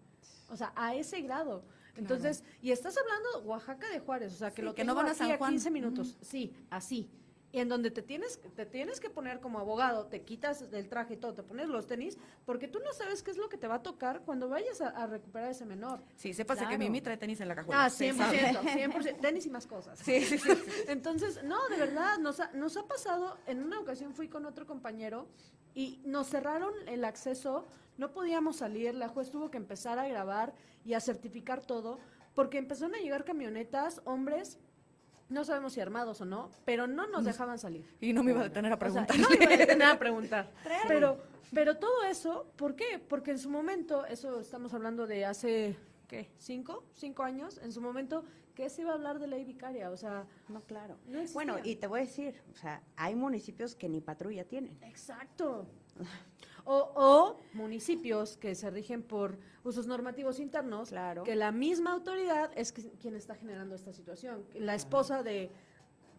O sea, a ese grado. Entonces, y estás hablando Oaxaca de Juárez, o sea, que lo que no van a San Juan. 15 minutos, sí, así. Y en donde te tienes, te tienes que poner como abogado, te quitas del traje y todo, te pones los tenis, porque tú no sabes qué es lo que te va a tocar cuando vayas a, a recuperar ese menor. Sí, que Claro. Mimi trae tenis en la cajuela. Ah, Sí, 100%, sabe. 100%, tenis y más cosas. Sí, sí, sí. Entonces, no, de verdad, nos ha, nos ha pasado, en una ocasión fui con otro compañero y nos cerraron el acceso, no podíamos salir, la juez tuvo que empezar a grabar y a certificar todo, porque empezaron a llegar camionetas, hombres, no sabemos si armados o no, pero no nos dejaban salir. Y no me iba a detener a O sea, preguntar. no me iba a detener a preguntar. pero, pero todo eso, ¿por qué? Porque en su momento, eso estamos hablando de hace, ¿qué? ¿Cinco? ¿Cinco años? En su momento, ¿qué se iba a hablar de ley vicaria? O sea, No, claro. No bueno, y te voy a decir, o sea, hay municipios que ni patrulla tienen. Exacto. O, o municipios que se rigen por usos normativos internos, Claro. que la misma autoridad es que- quien está generando esta situación. La esposa de,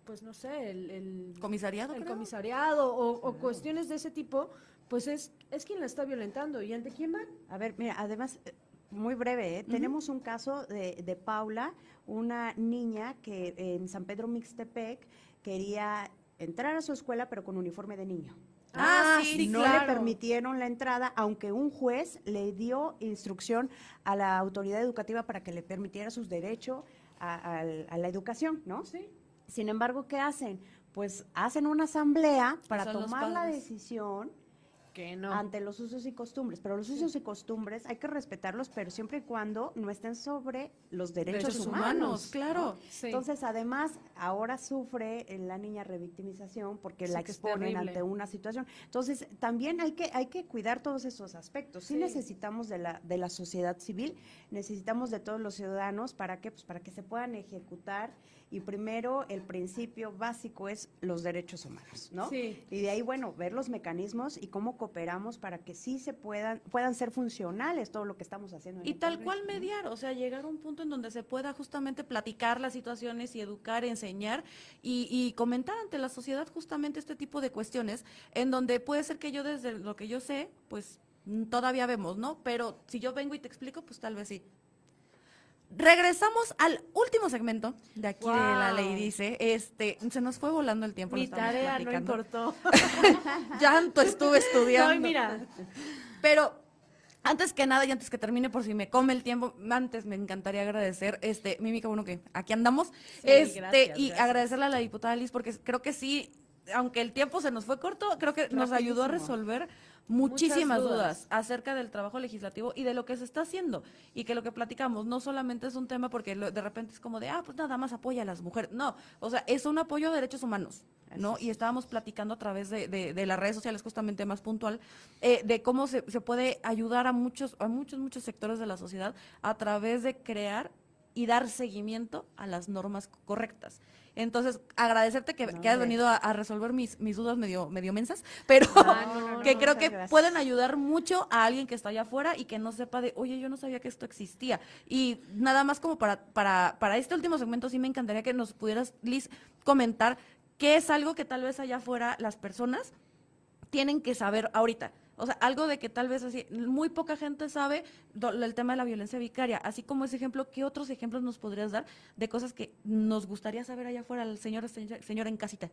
pues no sé, el, el ¿Comisariado, el creo? comisariado o, o cuestiones de ese tipo, pues es, es quien la está violentando. ¿Y ante quién van? A ver, mira, además, eh, muy breve, ¿eh? tenemos un caso de, de Paula, una niña que en San Pedro Mixtepec quería entrar a su escuela pero con uniforme de niño. Ah, sí, no claro. le permitieron la entrada, aunque un juez le dio instrucción a la autoridad educativa para que le permitiera sus derechos a, a la educación, ¿no? Sí. Sin embargo, ¿qué hacen? Pues hacen una asamblea para tomar la decisión Que no. ante los usos y costumbres. Pero los usos y costumbres hay que respetarlos, pero siempre y cuando no estén sobre los derechos, Derechos humanos. humanos, claro. Sí. Entonces, además, ahora sufre la niña revictimización porque Sí, la que exponen ante una situación. Entonces, también hay que, hay que cuidar todos esos aspectos. Sí, Sí. necesitamos de la, de la sociedad civil, necesitamos de todos los ciudadanos, ¿para qué? Pues para que se puedan ejecutar. Y primero, el principio básico es los derechos humanos, ¿no? Sí. Y de ahí, bueno, ver los mecanismos y cómo cooperamos para que sí se puedan, puedan ser funcionales todo lo que estamos haciendo. en Y el tal Congreso, cual ¿no? mediar, o sea, llegar a un punto en donde se pueda justamente platicar las situaciones y educar, enseñar y, y comentar ante la sociedad justamente este tipo de cuestiones, en donde puede ser que yo desde lo que yo sé, pues todavía vemos, ¿no? Pero si yo vengo y te explico, pues tal vez sí. Regresamos al último segmento de aquí de la ley dice, este, se nos fue volando el tiempo. Mi tarea no importó. Llanto estuve estudiando. Mira. Pero antes que nada y antes que termine, por si me come el tiempo, antes me encantaría agradecer, este, Mímica, bueno, que aquí andamos, Sí, este, gracias, y gracias. agradecerle a la diputada Liz, porque creo que sí, aunque el tiempo se nos fue corto, creo que nos ayudó a resolver muchísimas dudas. dudas. acerca del trabajo legislativo y de lo que se está haciendo. Y que lo que platicamos no solamente es un tema porque lo- de repente es como de, ah, pues nada más apoya a las mujeres. No, o sea, es un apoyo a derechos humanos, ¿no? Y estábamos platicando a través de, de- de las redes sociales, justamente más puntual, eh, de cómo se, se puede ayudar a muchos, a muchos, muchos sectores de la sociedad a través de crear y dar seguimiento a las normas correctas. Entonces, agradecerte que, No, que has venido a, a resolver mis, mis dudas medio, medio mensas, pero Ah, no, no, que creo que gracias. pueden ayudar mucho a alguien que está allá afuera y que no sepa de, oye, yo no sabía que esto existía. Y nada más como para, para, para este último segmento, sí me encantaría que nos pudieras, Liz, comentar qué es algo que tal vez allá afuera las personas tienen que saber ahorita. O sea, algo de que tal vez así, muy poca gente sabe do- el tema de la violencia vicaria. Así como ese ejemplo, ¿qué otros ejemplos nos podrías dar de cosas que nos gustaría saber allá afuera, el señor, señora en casita?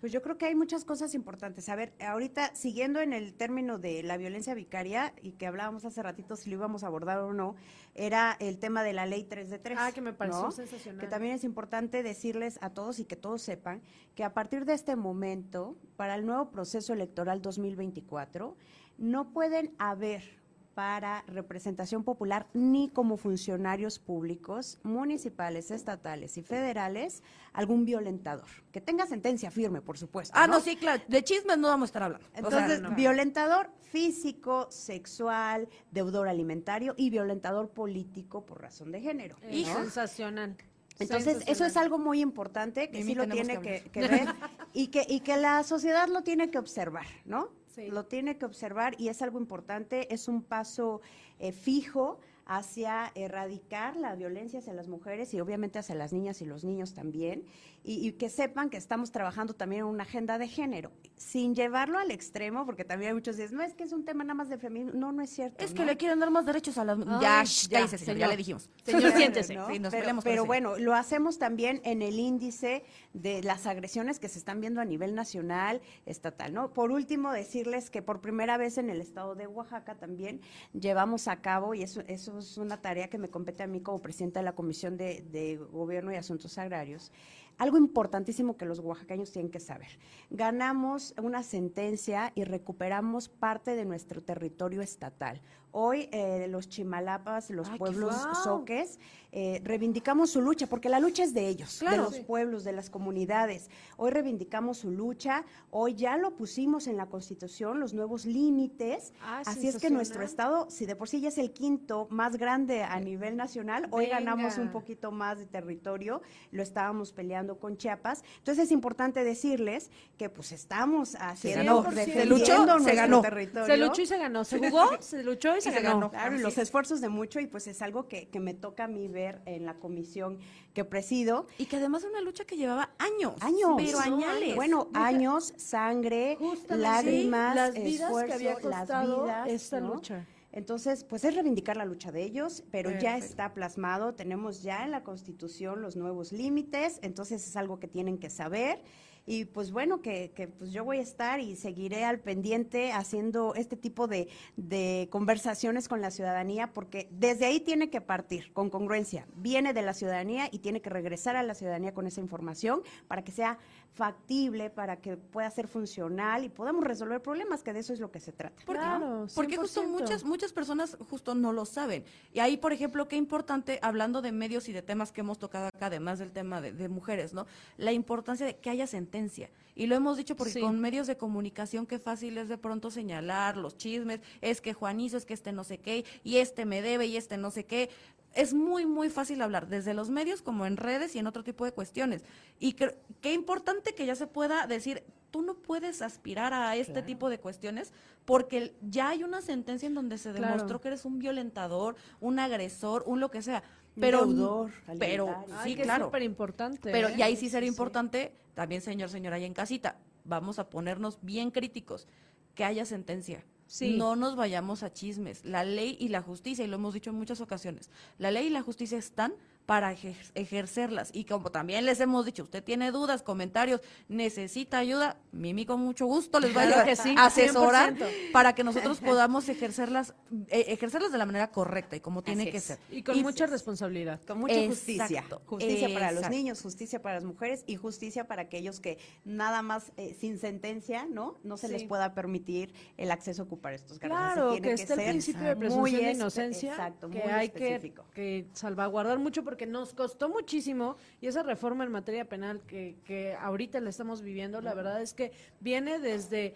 Pues yo creo que hay muchas cosas importantes. A ver, ahorita siguiendo en el término de la violencia vicaria y que hablábamos hace ratito si lo íbamos a abordar o no, era el tema de la ley 3 de 3. Ah, que me pareció sensacional. Que también es importante decirles a todos y que todos sepan que a partir de este momento, para el nuevo proceso electoral 2024, no pueden haber para representación popular ni como funcionarios públicos, municipales, estatales y federales, algún violentador. Que tenga sentencia firme, por supuesto. Ah, no, sí, claro. De chismes no vamos a estar hablando. O sea, Entonces, no. violentador físico, sexual, deudor alimentario y violentador político por razón de género. Y ¿no? sensacional. Entonces, eso es algo muy importante que sí lo tiene que que, que ver y que, y que la sociedad lo tiene que observar, ¿no? Lo tiene que observar y es algo importante, es un paso eh, fijo hacia erradicar la violencia hacia las mujeres y obviamente hacia las niñas y los niños también, y, y que sepan que estamos trabajando también en una agenda de género, sin llevarlo al extremo, porque también hay muchos que dicen, no, es que es un tema nada más de feminismo, no, no es cierto. Es que le quieren dar más derechos a las... Ay, ya, ya, cállese, señor, ya le dijimos. Señor, siéntese. ¿no? Sí, nos pero pero bueno, lo hacemos también en el índice de las agresiones que se están viendo a nivel nacional, estatal, ¿no? Por último, decirles que por primera vez en el estado de Oaxaca también llevamos a cabo, y eso, eso es una tarea que me compete a mí como presidenta de la Comisión de, de Gobierno y Asuntos Agrarios, algo importantísimo que los oaxaqueños tienen que saber. Ganamos una sentencia y recuperamos parte de nuestro territorio estatal. Hoy eh, los chimalapas, los Ay, pueblos soques, eh, reivindicamos su lucha, porque la lucha es de ellos, Claro. de los Sí. pueblos, de las comunidades. Hoy reivindicamos su lucha, hoy ya lo pusimos en la Constitución, los nuevos límites. Ah, Así es que nuestro estado, si de por sí ya es el quinto más grande a nivel nacional, hoy ganamos un poquito más de territorio, lo estábamos peleando con Chiapas. Entonces es importante decirles que pues estamos haciendo, ganó. Se luchó, se nuestro ganó. territorio. Se luchó y se ganó. Se jugó, se luchó y se, se ganó. ganó. Claro, y los es. esfuerzos de mucho, y pues es algo que, que me toca a mí ver en la comisión que presido. Y que además es una lucha que llevaba años. Años. Pero añales. Bueno, años, sangre, Justamente, lágrimas, las vidas esfuerzo, que había las vidas, esta ¿no? lucha. Entonces, pues es reivindicar la lucha de ellos, pero ya está plasmado, tenemos ya en la Constitución los nuevos límites, entonces es algo que tienen que saber. Y pues bueno, que, que, pues yo voy a estar y seguiré al pendiente haciendo este tipo de, de conversaciones con la ciudadanía, porque desde ahí tiene que partir con congruencia. Viene de la ciudadanía y tiene que regresar a la ciudadanía con esa información para que sea factible, para que pueda ser funcional y podamos resolver problemas, que de eso es lo que se trata. ¿Por qué? Claro, Porque justo 100%. muchas, muchas personas justo no lo saben. Y ahí, por ejemplo, qué importante, hablando de medios y de temas que hemos tocado acá, además del tema de, de mujeres, ¿no? La importancia de que haya sentencia. Y lo hemos dicho porque Sí. con medios de comunicación qué fácil es de pronto señalar los chismes, es que Juan hizo, es que este no sé qué, y este me debe, y este no sé qué. Es muy, muy fácil hablar, desde los medios como en redes y en otro tipo de cuestiones. Y cre- qué importante que ya se pueda decir, tú no puedes aspirar a este tipo de cuestiones porque ya hay una sentencia en donde se Claro. demostró que eres un violentador, un agresor, un lo que sea. Pero, deudor pero. Ay, sí, que claro. Es súper importante. Pero ¿eh? y ahí sí sería sí. importante, también señor, señora, ahí en casita, vamos a ponernos bien críticos, que haya sentencia. No nos vayamos a chismes. La ley y la justicia, y lo hemos dicho en muchas ocasiones, la ley y la justicia están para ejer- ejercerlas. Y como también les hemos dicho, usted tiene dudas, comentarios, necesita ayuda, Mimi con mucho gusto les va a Claro ayudar que sí, asesorar 100%. para que nosotros podamos ejercerlas, eh, ejercerlas de la manera correcta y como tiene que ser. Y con mucha responsabilidad. Con mucha Exacto, justicia. Justicia para los niños, justicia para las mujeres y justicia para aquellos que nada más eh, sin sentencia, ¿no? No se Sí. les pueda permitir el acceso a ocupar estos cargos. Así Claro, tiene que esté el ser principio de presunción de inocencia, Exacto, que muy hay que, que salvaguardar mucho porque nos costó muchísimo y esa reforma en materia penal que, que ahorita la estamos viviendo, la verdad es que viene desde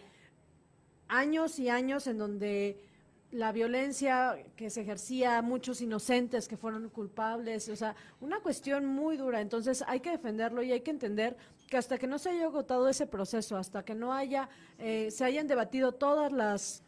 años y años en donde la violencia que se ejercía, muchos inocentes que fueron culpables, o sea, una cuestión muy dura. Entonces hay que defenderlo y hay que entender que hasta que no se haya agotado ese proceso, hasta que no haya, eh, se hayan debatido todas las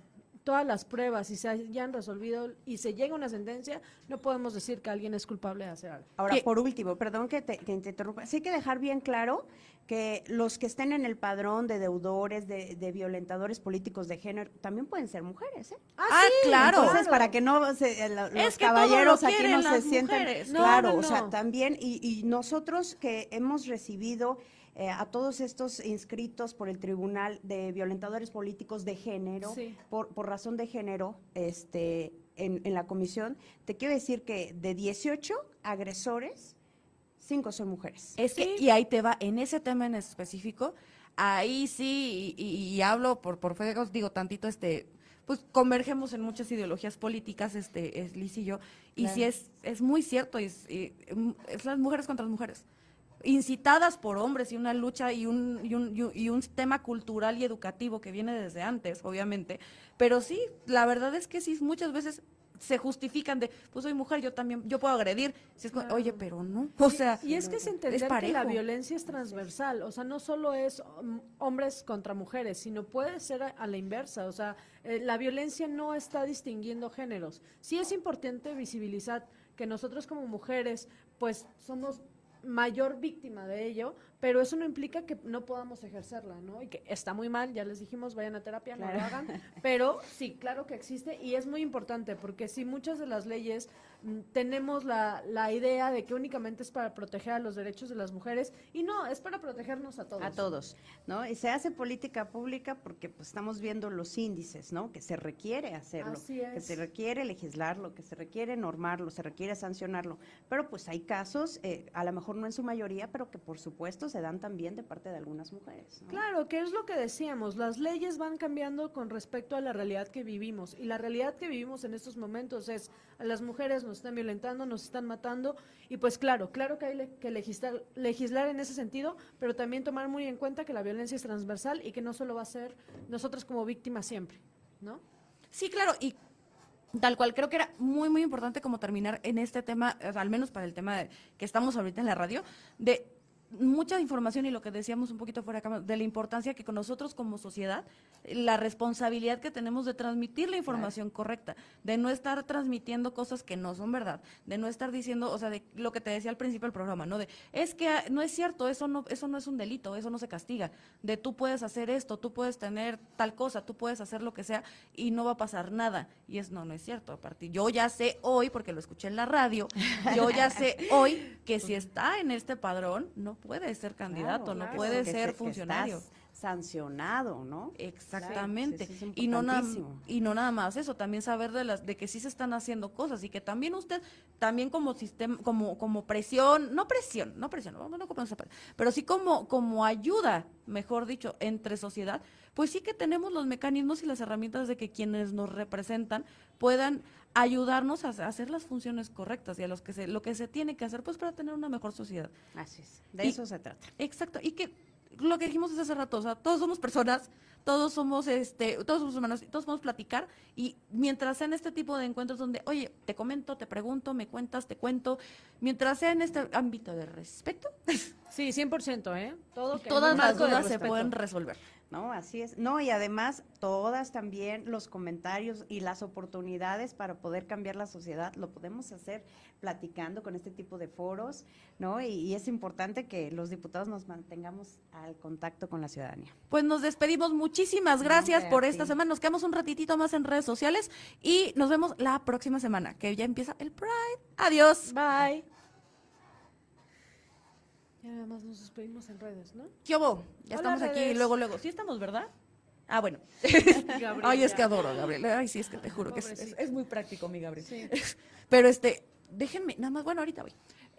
todas las pruebas y se hayan resolvido y se llega a una sentencia, no podemos decir que alguien es culpable de hacer algo. Ahora, por último, perdón que te, que te interrumpa, sí hay que dejar bien claro que los que estén en el padrón de deudores, de, de violentadores políticos de género, también pueden ser mujeres, ¿eh? Ah, claro. Entonces, para que no se, eh, lo- los Es que todo caballeros lo aquí no se sientan. No, claro, no, o sea, también, y, y nosotros que hemos recibido eh, a todos estos inscritos por el Tribunal de Violentadores Políticos de Género, Sí. por, por razón de género, este, en, en la comisión, te quiero decir que de 18 agresores, 5 son mujeres. Es que, y ahí te va, en ese tema en específico, ahí sí, y, y- y hablo por, por fe digo tantito, este, pues convergemos en muchas ideologías políticas, este, es Liz y yo, y sí es, es muy cierto, es, y, mm, es las mujeres contra las mujeres, incitadas por hombres y una lucha y un, y un, y un- y un tema cultural y educativo que viene desde antes, obviamente, pero sí, la verdad es que sí, muchas veces se justifican de, pues soy mujer, yo también, yo puedo agredir, Si es como, Claro. oye, pero no, o sea, Y es que es entender que la violencia es transversal, o sea, no solo es um, hombres contra mujeres, sino puede ser a, a la inversa, o sea, eh, la violencia no está distinguiendo géneros. Sí es importante visibilizar que nosotros como mujeres, pues somos mayor víctima de ello, pero eso no implica que no podamos ejercerla, ¿no? Y que está muy mal, ya les dijimos, vayan a terapia, no lo hagan, pero sí, claro que existe y es muy importante porque si muchas de las leyes tenemos la, la idea de que únicamente es para proteger a los derechos de las mujeres y no, es para protegernos a todos. A todos, ¿no? Y se hace política pública porque pues, estamos viendo los índices, ¿no? Que se requiere hacerlo, Así que se requiere legislarlo, que se requiere normarlo, se requiere sancionarlo. Pero pues hay casos, eh, a lo mejor no en su mayoría, pero que por supuesto se dan también de parte de algunas mujeres. ¿no? Claro, que es lo que decíamos, las leyes van cambiando con respecto a la realidad que vivimos y la realidad que vivimos en estos momentos es a las mujeres nos están violentando, nos están matando y pues claro, claro que hay que legislar, legislar en ese sentido, pero también tomar muy en cuenta que la violencia es transversal y que no solo va a ser nosotros como víctimas siempre, ¿no? Sí, claro, y tal cual, creo que era muy, muy importante como terminar en este tema, al menos para el tema de- que estamos ahorita en la radio, de mucha información y lo que decíamos un poquito fuera de la importancia que con nosotros como sociedad, la responsabilidad que tenemos de transmitir la información correcta, de no estar transmitiendo cosas que no son verdad, de no estar diciendo, o sea, de lo que te decía al principio del programa, ¿no? De, es que ah, no es cierto, eso no, eso no es un delito, eso no se castiga, de tú puedes hacer esto, tú puedes tener tal cosa, tú puedes hacer lo que sea y no va a pasar nada. Y es, no, no es cierto, aparte, yo ya sé hoy, porque lo escuché en la radio, yo ya sé hoy que si está en este padrón, no puede ser candidato, no puede ser funcionario. sancionado, ¿no? Exactamente. y no nada y no nada más eso, también saber de las de que sí se están haciendo cosas y que también usted también como sistema como como presión, no presión, no presión, no, no, pero sí como como ayuda, mejor dicho, entre sociedad, pues sí que tenemos los mecanismos y las herramientas de que quienes nos representan puedan ayudarnos a hacer las funciones correctas y a los que se, lo que se tiene que hacer pues para tener una mejor sociedad. Así es, de eso se trata. Exacto, y que lo que dijimos hace rato, o sea, todos somos personas, todos somos este, todos somos humanos, todos podemos platicar y mientras sea en este tipo de encuentros donde, oye, te comento, te pregunto, me cuentas, te cuento, mientras sea en este ámbito de respeto. Sí, 100%, ¿eh? Todo Todas las dudas se pueden resolver. ¿no? Así es. No, y además todas también los comentarios y las oportunidades para poder cambiar la sociedad lo podemos hacer platicando con este tipo de foros, ¿no? Y, es importante que los diputados nos mantengamos al contacto con la ciudadanía. Pues nos despedimos. Muchísimas gracias por esta semana. Nos quedamos un ratitito más en redes sociales y nos vemos la próxima semana, que ya empieza el Pride. Adiós. Bye. Ya nada más nos despedimos en redes, ¿no? ¿Qué hubo? Ya estamos aquí luego, luego. Sí estamos, ¿verdad? Ah, bueno. Ay, es que adoro, Gabriel. Ay, sí, es que te juro que es, muy práctico, mi Gabriel. Sí. Pero este, déjenme, nada más, bueno, ahorita voy.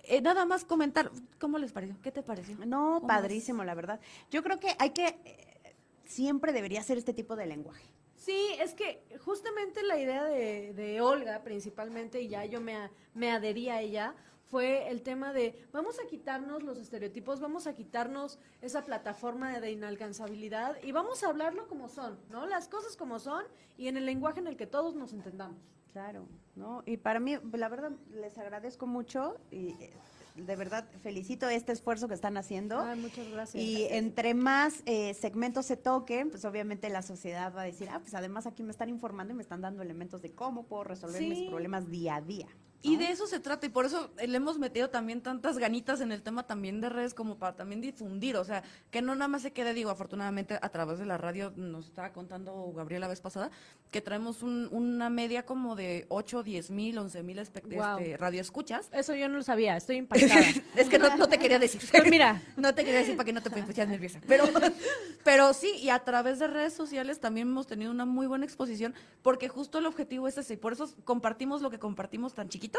Eh, nada más comentar, ¿cómo les pareció? ¿Qué te pareció? No, padrísimo, la verdad. Yo creo que hay que, eh, siempre debería ser este tipo de lenguaje. Sí, es que justamente la idea de, de Olga, principalmente, y ya yo me, me adherí a ella, fue el tema de vamos a quitarnos los estereotipos, vamos a quitarnos esa plataforma de inalcanzabilidad y vamos a hablarlo como son, ¿no? Las cosas como son y en el lenguaje en el que todos nos entendamos. Claro, ¿no? Y para mí, la verdad, les agradezco mucho y eh, de verdad felicito este esfuerzo que están haciendo. Ay, muchas gracias. Y entre más eh, segmentos se toquen, pues obviamente la sociedad va a decir, ah, pues además aquí me están informando y me están dando elementos de cómo puedo resolver mis problemas día a día. Y de eso se trata, y por eso le hemos metido también tantas ganitas en el tema también de redes, como para también difundir, o sea, que no nada más se quede, digo, afortunadamente a través de la radio, nos estaba contando Gabriela la vez pasada, que traemos una media como de 8, 10 mil, 11 mil wow. este, radioescuchas. Eso yo no lo sabía, estoy impactada. es que no, te quería decir. Pues mira. no te quería decir para que no te pusieras nerviosa. Pero, pero sí, y a través de redes sociales también hemos tenido una muy buena exposición, porque justo el objetivo es ese, y por eso compartimos lo que compartimos tan chiquito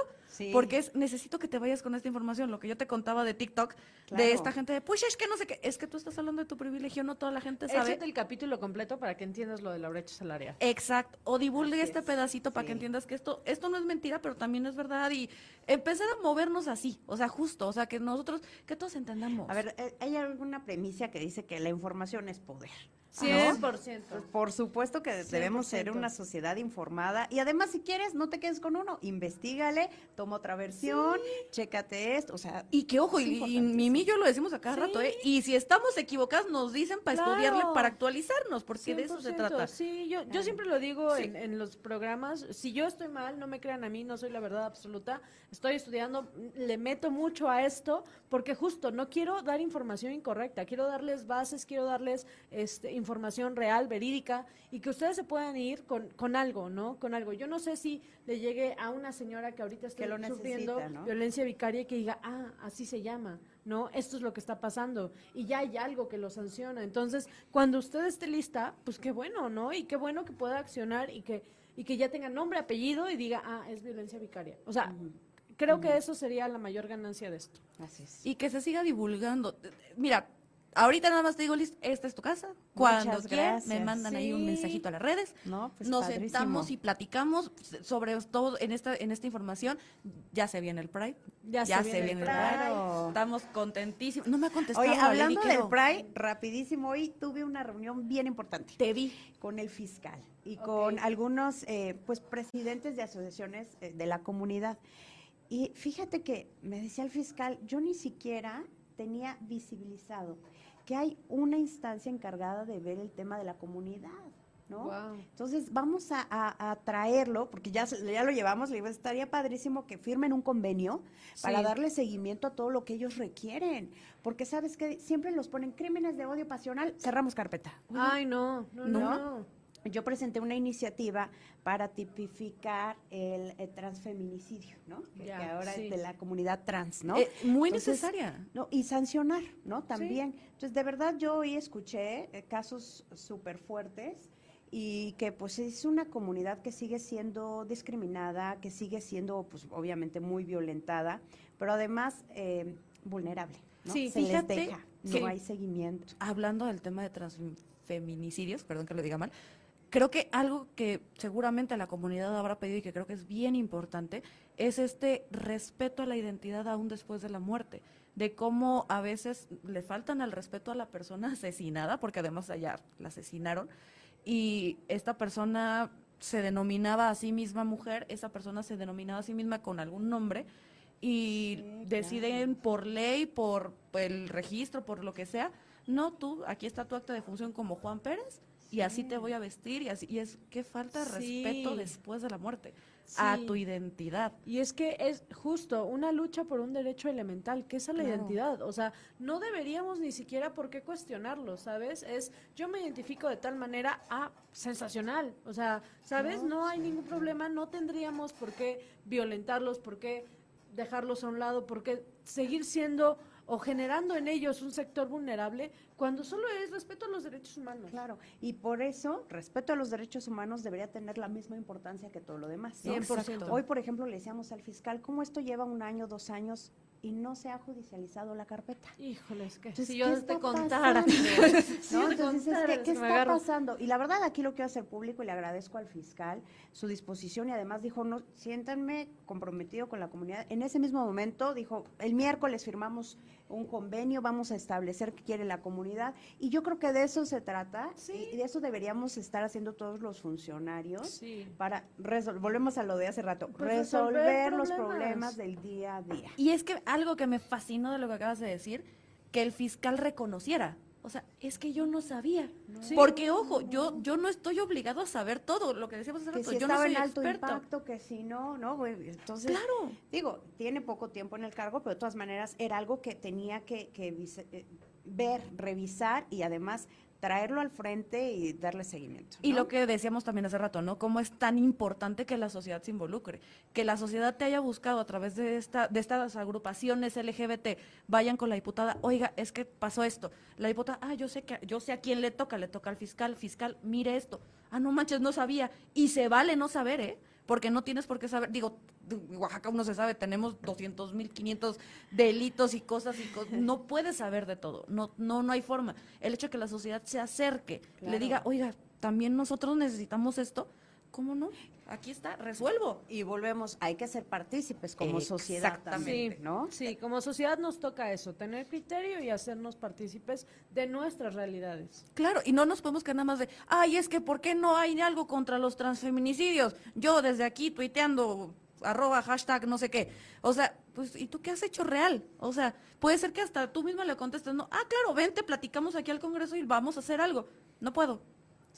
porque es, necesito que te vayas con esta información, lo que yo te contaba de TikTok, de esta gente de, pues es que no sé qué, es que tú estás hablando de tu privilegio, no toda la gente sabe. Échate el capítulo completo para que entiendas lo de la brecha salarial. Exacto, o divulgue este pedacito para que entiendas que esto, esto no es mentira, pero también es verdad, y empezar a movernos así, o sea, justo, o sea, que nosotros, que todos entendamos. A ver, eh, hay alguna premisa que dice que la información es poder. 100%. Pues, por supuesto que debemos ser una sociedad informada y además si quieres no te quedes con uno, investigale, toma otra versión, chécate esto, o sea, y que ojo, y, Mimi y yo lo decimos a cada rato, ¿eh? Y si estamos equivocados nos dicen para estudiarle, para actualizarnos, porque de eso se trata. Sí, yo, yo siempre lo digo en, en los programas, si yo estoy mal, no me crean a mí, no soy la verdad absoluta, estoy estudiando, le meto mucho a esto, porque justo no quiero dar información incorrecta, quiero darles bases, quiero darles este información real, verídica, y que ustedes se puedan ir con, con algo, ¿no? Con algo. Yo no sé si le llegue a una señora que ahorita está sufriendo violencia vicaria y que diga, ah, así se llama, ¿no? Esto es lo que está pasando. Y ya hay algo que lo sanciona. Entonces, cuando usted esté lista, pues qué bueno, ¿no? Y qué bueno que pueda accionar y que, y que ya tenga nombre, apellido y diga, ah, es violencia vicaria. O sea, creo que eso sería la mayor ganancia de esto. Así es. Y que se siga divulgando. Mira, Ahorita nada más te digo, Liz, esta es tu casa. Cuando quieran, me mandan ahí un mensajito a las redes. No, pues Nos sentamos y platicamos sobre todo en esta, en esta información. Ya se viene el Pride. Ya, se, viene, el Pride. Estamos contentísimos. No me ha contestado. Oye, hablando del Pride, rapidísimo, hoy tuve una reunión bien importante. Te vi. Con el fiscal y con algunos eh, pues presidentes de asociaciones eh, de la comunidad. Y fíjate que me decía el fiscal, yo ni siquiera tenía visibilizado que hay una instancia encargada de ver el tema de la comunidad. ¿no? Entonces vamos a, traerlo, porque ya, ya lo llevamos, le digo, estaría padrísimo que firmen un convenio para darle seguimiento a todo lo que ellos requieren, porque sabes que siempre los ponen crímenes de odio pasional, cerramos carpeta. Ay, no, no, no. Yo presenté una iniciativa para tipificar el, transfeminicidio, ¿no? Que, ahora es de la comunidad trans, ¿no? Eh, muy necesaria. No, y sancionar, ¿no? También. Entonces, de verdad, yo hoy escuché eh, casos súper fuertes y que pues es una comunidad que sigue siendo discriminada, que sigue siendo pues obviamente muy violentada, pero además eh, vulnerable. ¿no? Sí, Se les deja, no hay seguimiento. Hablando del tema de transfeminicidios, perdón que lo diga mal, creo que algo que seguramente la comunidad habrá pedido y que creo que es bien importante es este respeto a la identidad aún después de la muerte, de cómo a veces le faltan el respeto a la persona asesinada, porque además allá la asesinaron, y esta persona se denominaba a sí misma mujer, esa persona se denominaba a sí misma con algún nombre y deciden por ley, por el registro, por lo que sea, no tú, aquí está tu acta de función como Juan Pérez y así te voy a vestir y así y es que falta de respeto después de la muerte a tu identidad. Y es que es justo una lucha por un derecho elemental, que es a la identidad. O sea, no deberíamos ni siquiera por qué cuestionarlo, ¿sabes? Es, yo me identifico de tal manera, a sensacional. O sea, ¿sabes? No, hay ningún problema, no tendríamos por qué violentarlos, por qué dejarlos a un lado, por qué seguir siendo o generando en ellos un sector vulnerable cuando solo es respeto a los derechos humanos. Claro, y por eso respeto a los derechos humanos debería tener la misma importancia que todo lo demás. 100%. Hoy, por ejemplo, le decíamos al fiscal, ¿cómo esto lleva un año, dos años y no se ha judicializado la carpeta. Híjole, es que si yo te contara. Entonces, ¿qué, ¿qué está pasando? Y la verdad, aquí lo quiero hacer público y le agradezco al fiscal su disposición y además dijo, no, siéntanme comprometido con la comunidad. En ese mismo momento dijo, el miércoles firmamos un convenio, vamos a establecer qué quiere la comunidad y yo creo que de eso se trata y de eso deberíamos estar haciendo todos los funcionarios para resolver, volvemos a lo de hace rato, pues resolver, los problemas del día a día. Y es que algo que me fascinó de lo que acabas de decir, que el fiscal reconociera. O sea, es que yo no sabía. Porque, ojo, yo yo no estoy obligado a saber todo lo que decíamos hace rato. Si yo no soy en alto impacto, que si no, ¿no? Entonces, claro. digo, tiene poco tiempo en el cargo, pero de todas maneras era algo que tenía que, que eh, ver, revisar y además traerlo al frente y darle seguimiento. Y lo que decíamos también hace rato, ¿no? Cómo es tan importante que la sociedad se involucre, que la sociedad te haya buscado a través de esta de estas agrupaciones LGBT, vayan con la diputada, "Oiga, es que pasó esto." La diputada, "Ah, yo sé que yo sé a quién le toca, le toca al fiscal, fiscal, mire esto." "Ah, no manches, no sabía." Y se vale no saber, ¿eh? Porque no tienes por qué saber, digo, Oaxaca uno se sabe, tenemos 200 mil 500 delitos y cosas y no puedes saber de todo, no, no, no hay forma. El hecho de que la sociedad se acerque, le diga, oiga, también nosotros necesitamos esto, ¿cómo no? Aquí está, resuelvo. Y volvemos, hay que ser partícipes como sociedad también, ¿no? Sí, como sociedad nos toca eso, tener criterio y hacernos partícipes de nuestras realidades. Claro, y no nos podemos quedar nada más de, ay, es que ¿por qué no hay algo contra los transfeminicidios? Yo desde aquí tuiteando arroba, hashtag, no sé qué. O sea, pues, ¿y tú qué has hecho real? O sea, puede ser que hasta tú misma le contestes, no, ah, claro, vente, platicamos aquí al Congreso y vamos a hacer algo. No puedo.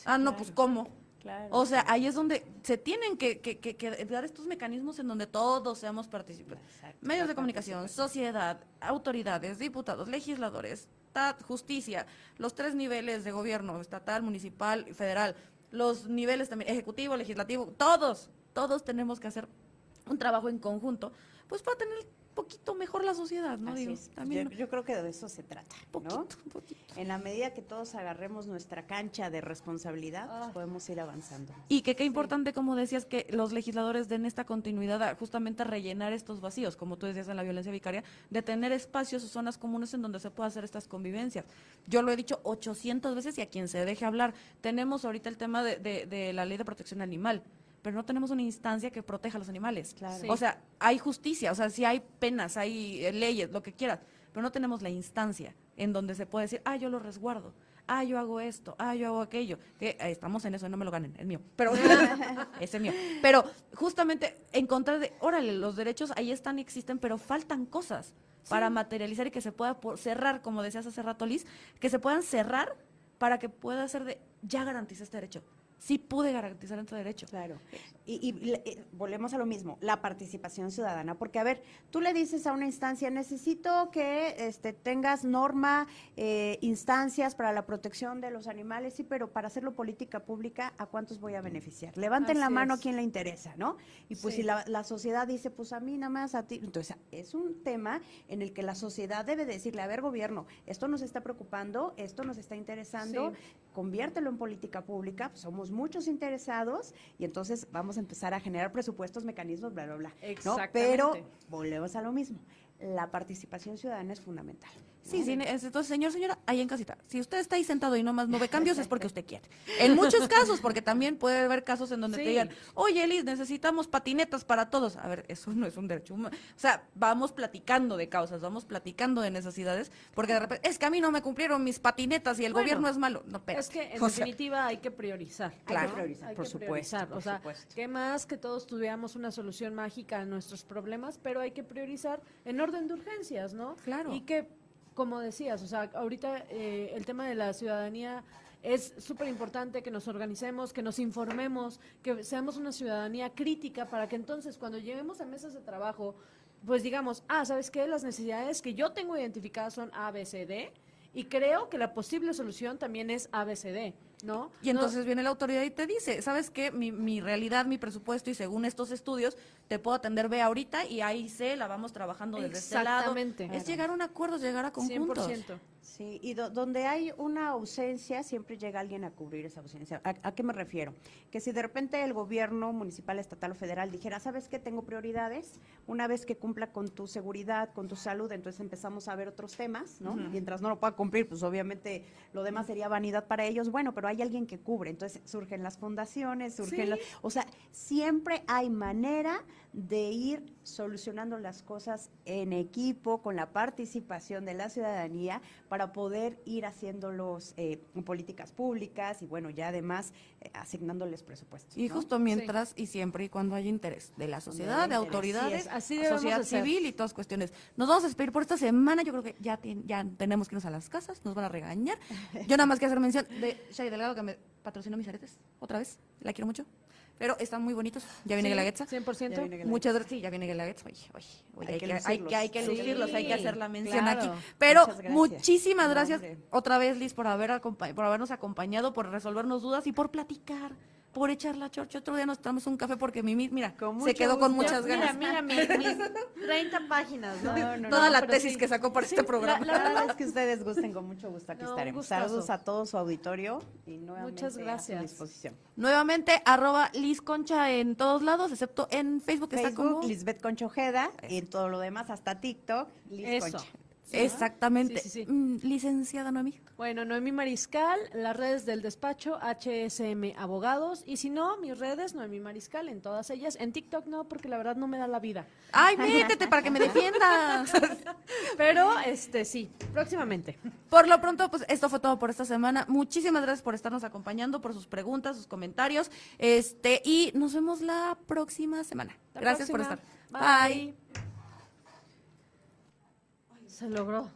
ah, no, pues, ¿cómo? O sea, ahí es donde se tienen que, dar estos mecanismos en donde todos seamos participantes. Medios de comunicación, sociedad, autoridades, diputados, legisladores, justicia, los tres niveles de gobierno, estatal, municipal y federal, los niveles también, ejecutivo, legislativo, todos, todos tenemos que hacer un trabajo en conjunto, pues para tener poquito mejor la sociedad, ¿no? Digo, también yo, creo que de eso se trata, ¿no? En la medida que todos agarremos nuestra cancha de responsabilidad, pues podemos ir avanzando. Y que qué importante, como decías, que los legisladores den esta continuidad a, justamente a rellenar estos vacíos, como tú decías en la violencia vicaria, de tener espacios o zonas comunes en donde se pueda hacer estas convivencias. Yo lo he dicho 800 veces y a quien se deje hablar. Tenemos ahorita el tema de, de la ley de protección animal pero no tenemos una instancia que proteja a los animales. O sea, hay justicia, o sea, sí hay penas, hay eh, leyes, lo que quieras, pero no tenemos la instancia en donde se puede decir, ah, yo lo resguardo. ah, yo hago esto, ah, yo hago aquello, que eh, estamos en eso, no me lo ganen, el mío, pero ese es mío. Pero justamente encontrar de, órale, los derechos ahí están y existen, pero faltan cosas para materializar y que se pueda cerrar, como decías hace rato, Liz, que se puedan cerrar para que pueda ser de, ya garantiza este derecho sí pude garantizar este derecho. Claro. Y, volvemos a lo mismo, la participación ciudadana, porque a ver, tú le dices a una instancia, necesito que este, tengas norma, eh, instancias para la protección de los animales, sí, pero para hacerlo política pública, ¿a cuántos voy a beneficiar? Levanten la mano a quien le interesa, ¿no? Y pues si la, sociedad dice, pues a mí nada más, a ti, entonces es un tema en el que la sociedad debe decirle, a ver, gobierno, esto nos está preocupando, esto nos está interesando, conviértelo en política pública, pues somos muchos interesados y entonces vamos a empezar a generar presupuestos, mecanismos, bla, bla, bla. Exactamente. Pero volvemos a lo mismo. La participación ciudadana es fundamental. Sí, sí, entonces, señor, señora, ahí en casita, si usted está ahí sentado y nomás no ve cambios es porque usted quiere. En muchos casos, porque también puede haber casos en donde te digan, oye, Elis, necesitamos patinetas para todos. A ver, eso no es un derecho humano. O sea, vamos platicando de causas, vamos platicando de necesidades, porque de repente, es que a mí no me cumplieron mis patinetas y el gobierno es malo. No, pero, es que en definitiva hay que priorizar. Claro, hay que priorizar, por, supuesto, o sea, qué más que todos tuviéramos una solución mágica a nuestros problemas, pero hay que priorizar en orden de urgencias, ¿no? Claro. Y que como decías, o sea, ahorita eh, el tema de la ciudadanía es súper importante que nos organicemos, que nos informemos, que seamos una ciudadanía crítica para que entonces cuando lleguemos a mesas de trabajo, pues digamos, ah, ¿sabes qué? Las necesidades que yo tengo identificadas son A, B, C, D y creo que la posible solución también es ABCD, ¿no? Y entonces viene la autoridad y te dice, ¿sabes qué? Mi, mi, realidad, mi presupuesto y según estos estudios, te puedo atender B ahorita y ahí C la vamos trabajando desde este lado. Exactamente. Es llegar a un acuerdo, llegar a conjuntos. 100%. Sí, y donde hay una ausencia, siempre llega alguien a cubrir esa ausencia. ¿A, qué me refiero? Que si de repente el gobierno municipal, estatal o federal dijera, ¿sabes qué? Tengo prioridades. Una vez que cumpla con tu seguridad, con tu salud, entonces empezamos a ver otros temas, ¿no? Mientras no lo pueda cumplir, pues obviamente lo demás sería vanidad para ellos. Bueno, pero hay alguien que cubre. Entonces surgen las fundaciones, surgen las... O sea, siempre hay manera de ir solucionando las cosas en equipo, con la participación de la ciudadanía, para poder ir haciéndolos eh, en políticas públicas y bueno, ya además eh, asignándoles presupuestos. Y justo mientras y siempre y cuando hay interés de la sociedad, de autoridades, así sociedad civil y todas cuestiones. Nos vamos a despedir por esta semana, yo creo que ya, ya tenemos que irnos a las casas, nos van a regañar. Yo nada más que hacer mención de Shay Delgado que me patrocinó mis aretes, otra vez, la quiero mucho. Pero están muy bonitos. Ya viene sí, 100%. Muchas gracias. Sí, ya viene Guelaguetza. Oye, oye, oye, hay, que, hay, que, hay que lucirlos, hay que hacer la mención aquí. Pero muchísimas gracias otra vez, Liz, por, haber, por habernos acompañado, por resolvernos dudas y por platicar por echar la chorcha. Otro día nos tomamos un café porque Mimi, mira, se quedó con muchas ganas. Mira, mira, mis, 30 páginas, ¿no? Toda la tesis que sacó para este programa. La, verdad es que ustedes gusten, con mucho gusto aquí estaremos. Saludos a todo su auditorio y nuevamente Muchas gracias. a su disposición. Nuevamente, arroba Liz Concha en todos lados, excepto en Facebook, que está como... Lisbeth Conchojeda, y en todo lo demás, hasta TikTok, Liz Concha. Exactamente. Mm, licenciada Noemí. Bueno, Noemí Mariscal, las redes del despacho HSM Abogados y si no, mis redes Noemí Mariscal en todas ellas. En TikTok no, porque la verdad no me da la vida. Ay, métete para que me defiendas. Pero este sí, próximamente. Por lo pronto, pues esto fue todo por esta semana. Muchísimas gracias por estarnos acompañando, por sus preguntas, sus comentarios. Este, y nos vemos la próxima semana. gracias por estar. Bye. Se logró.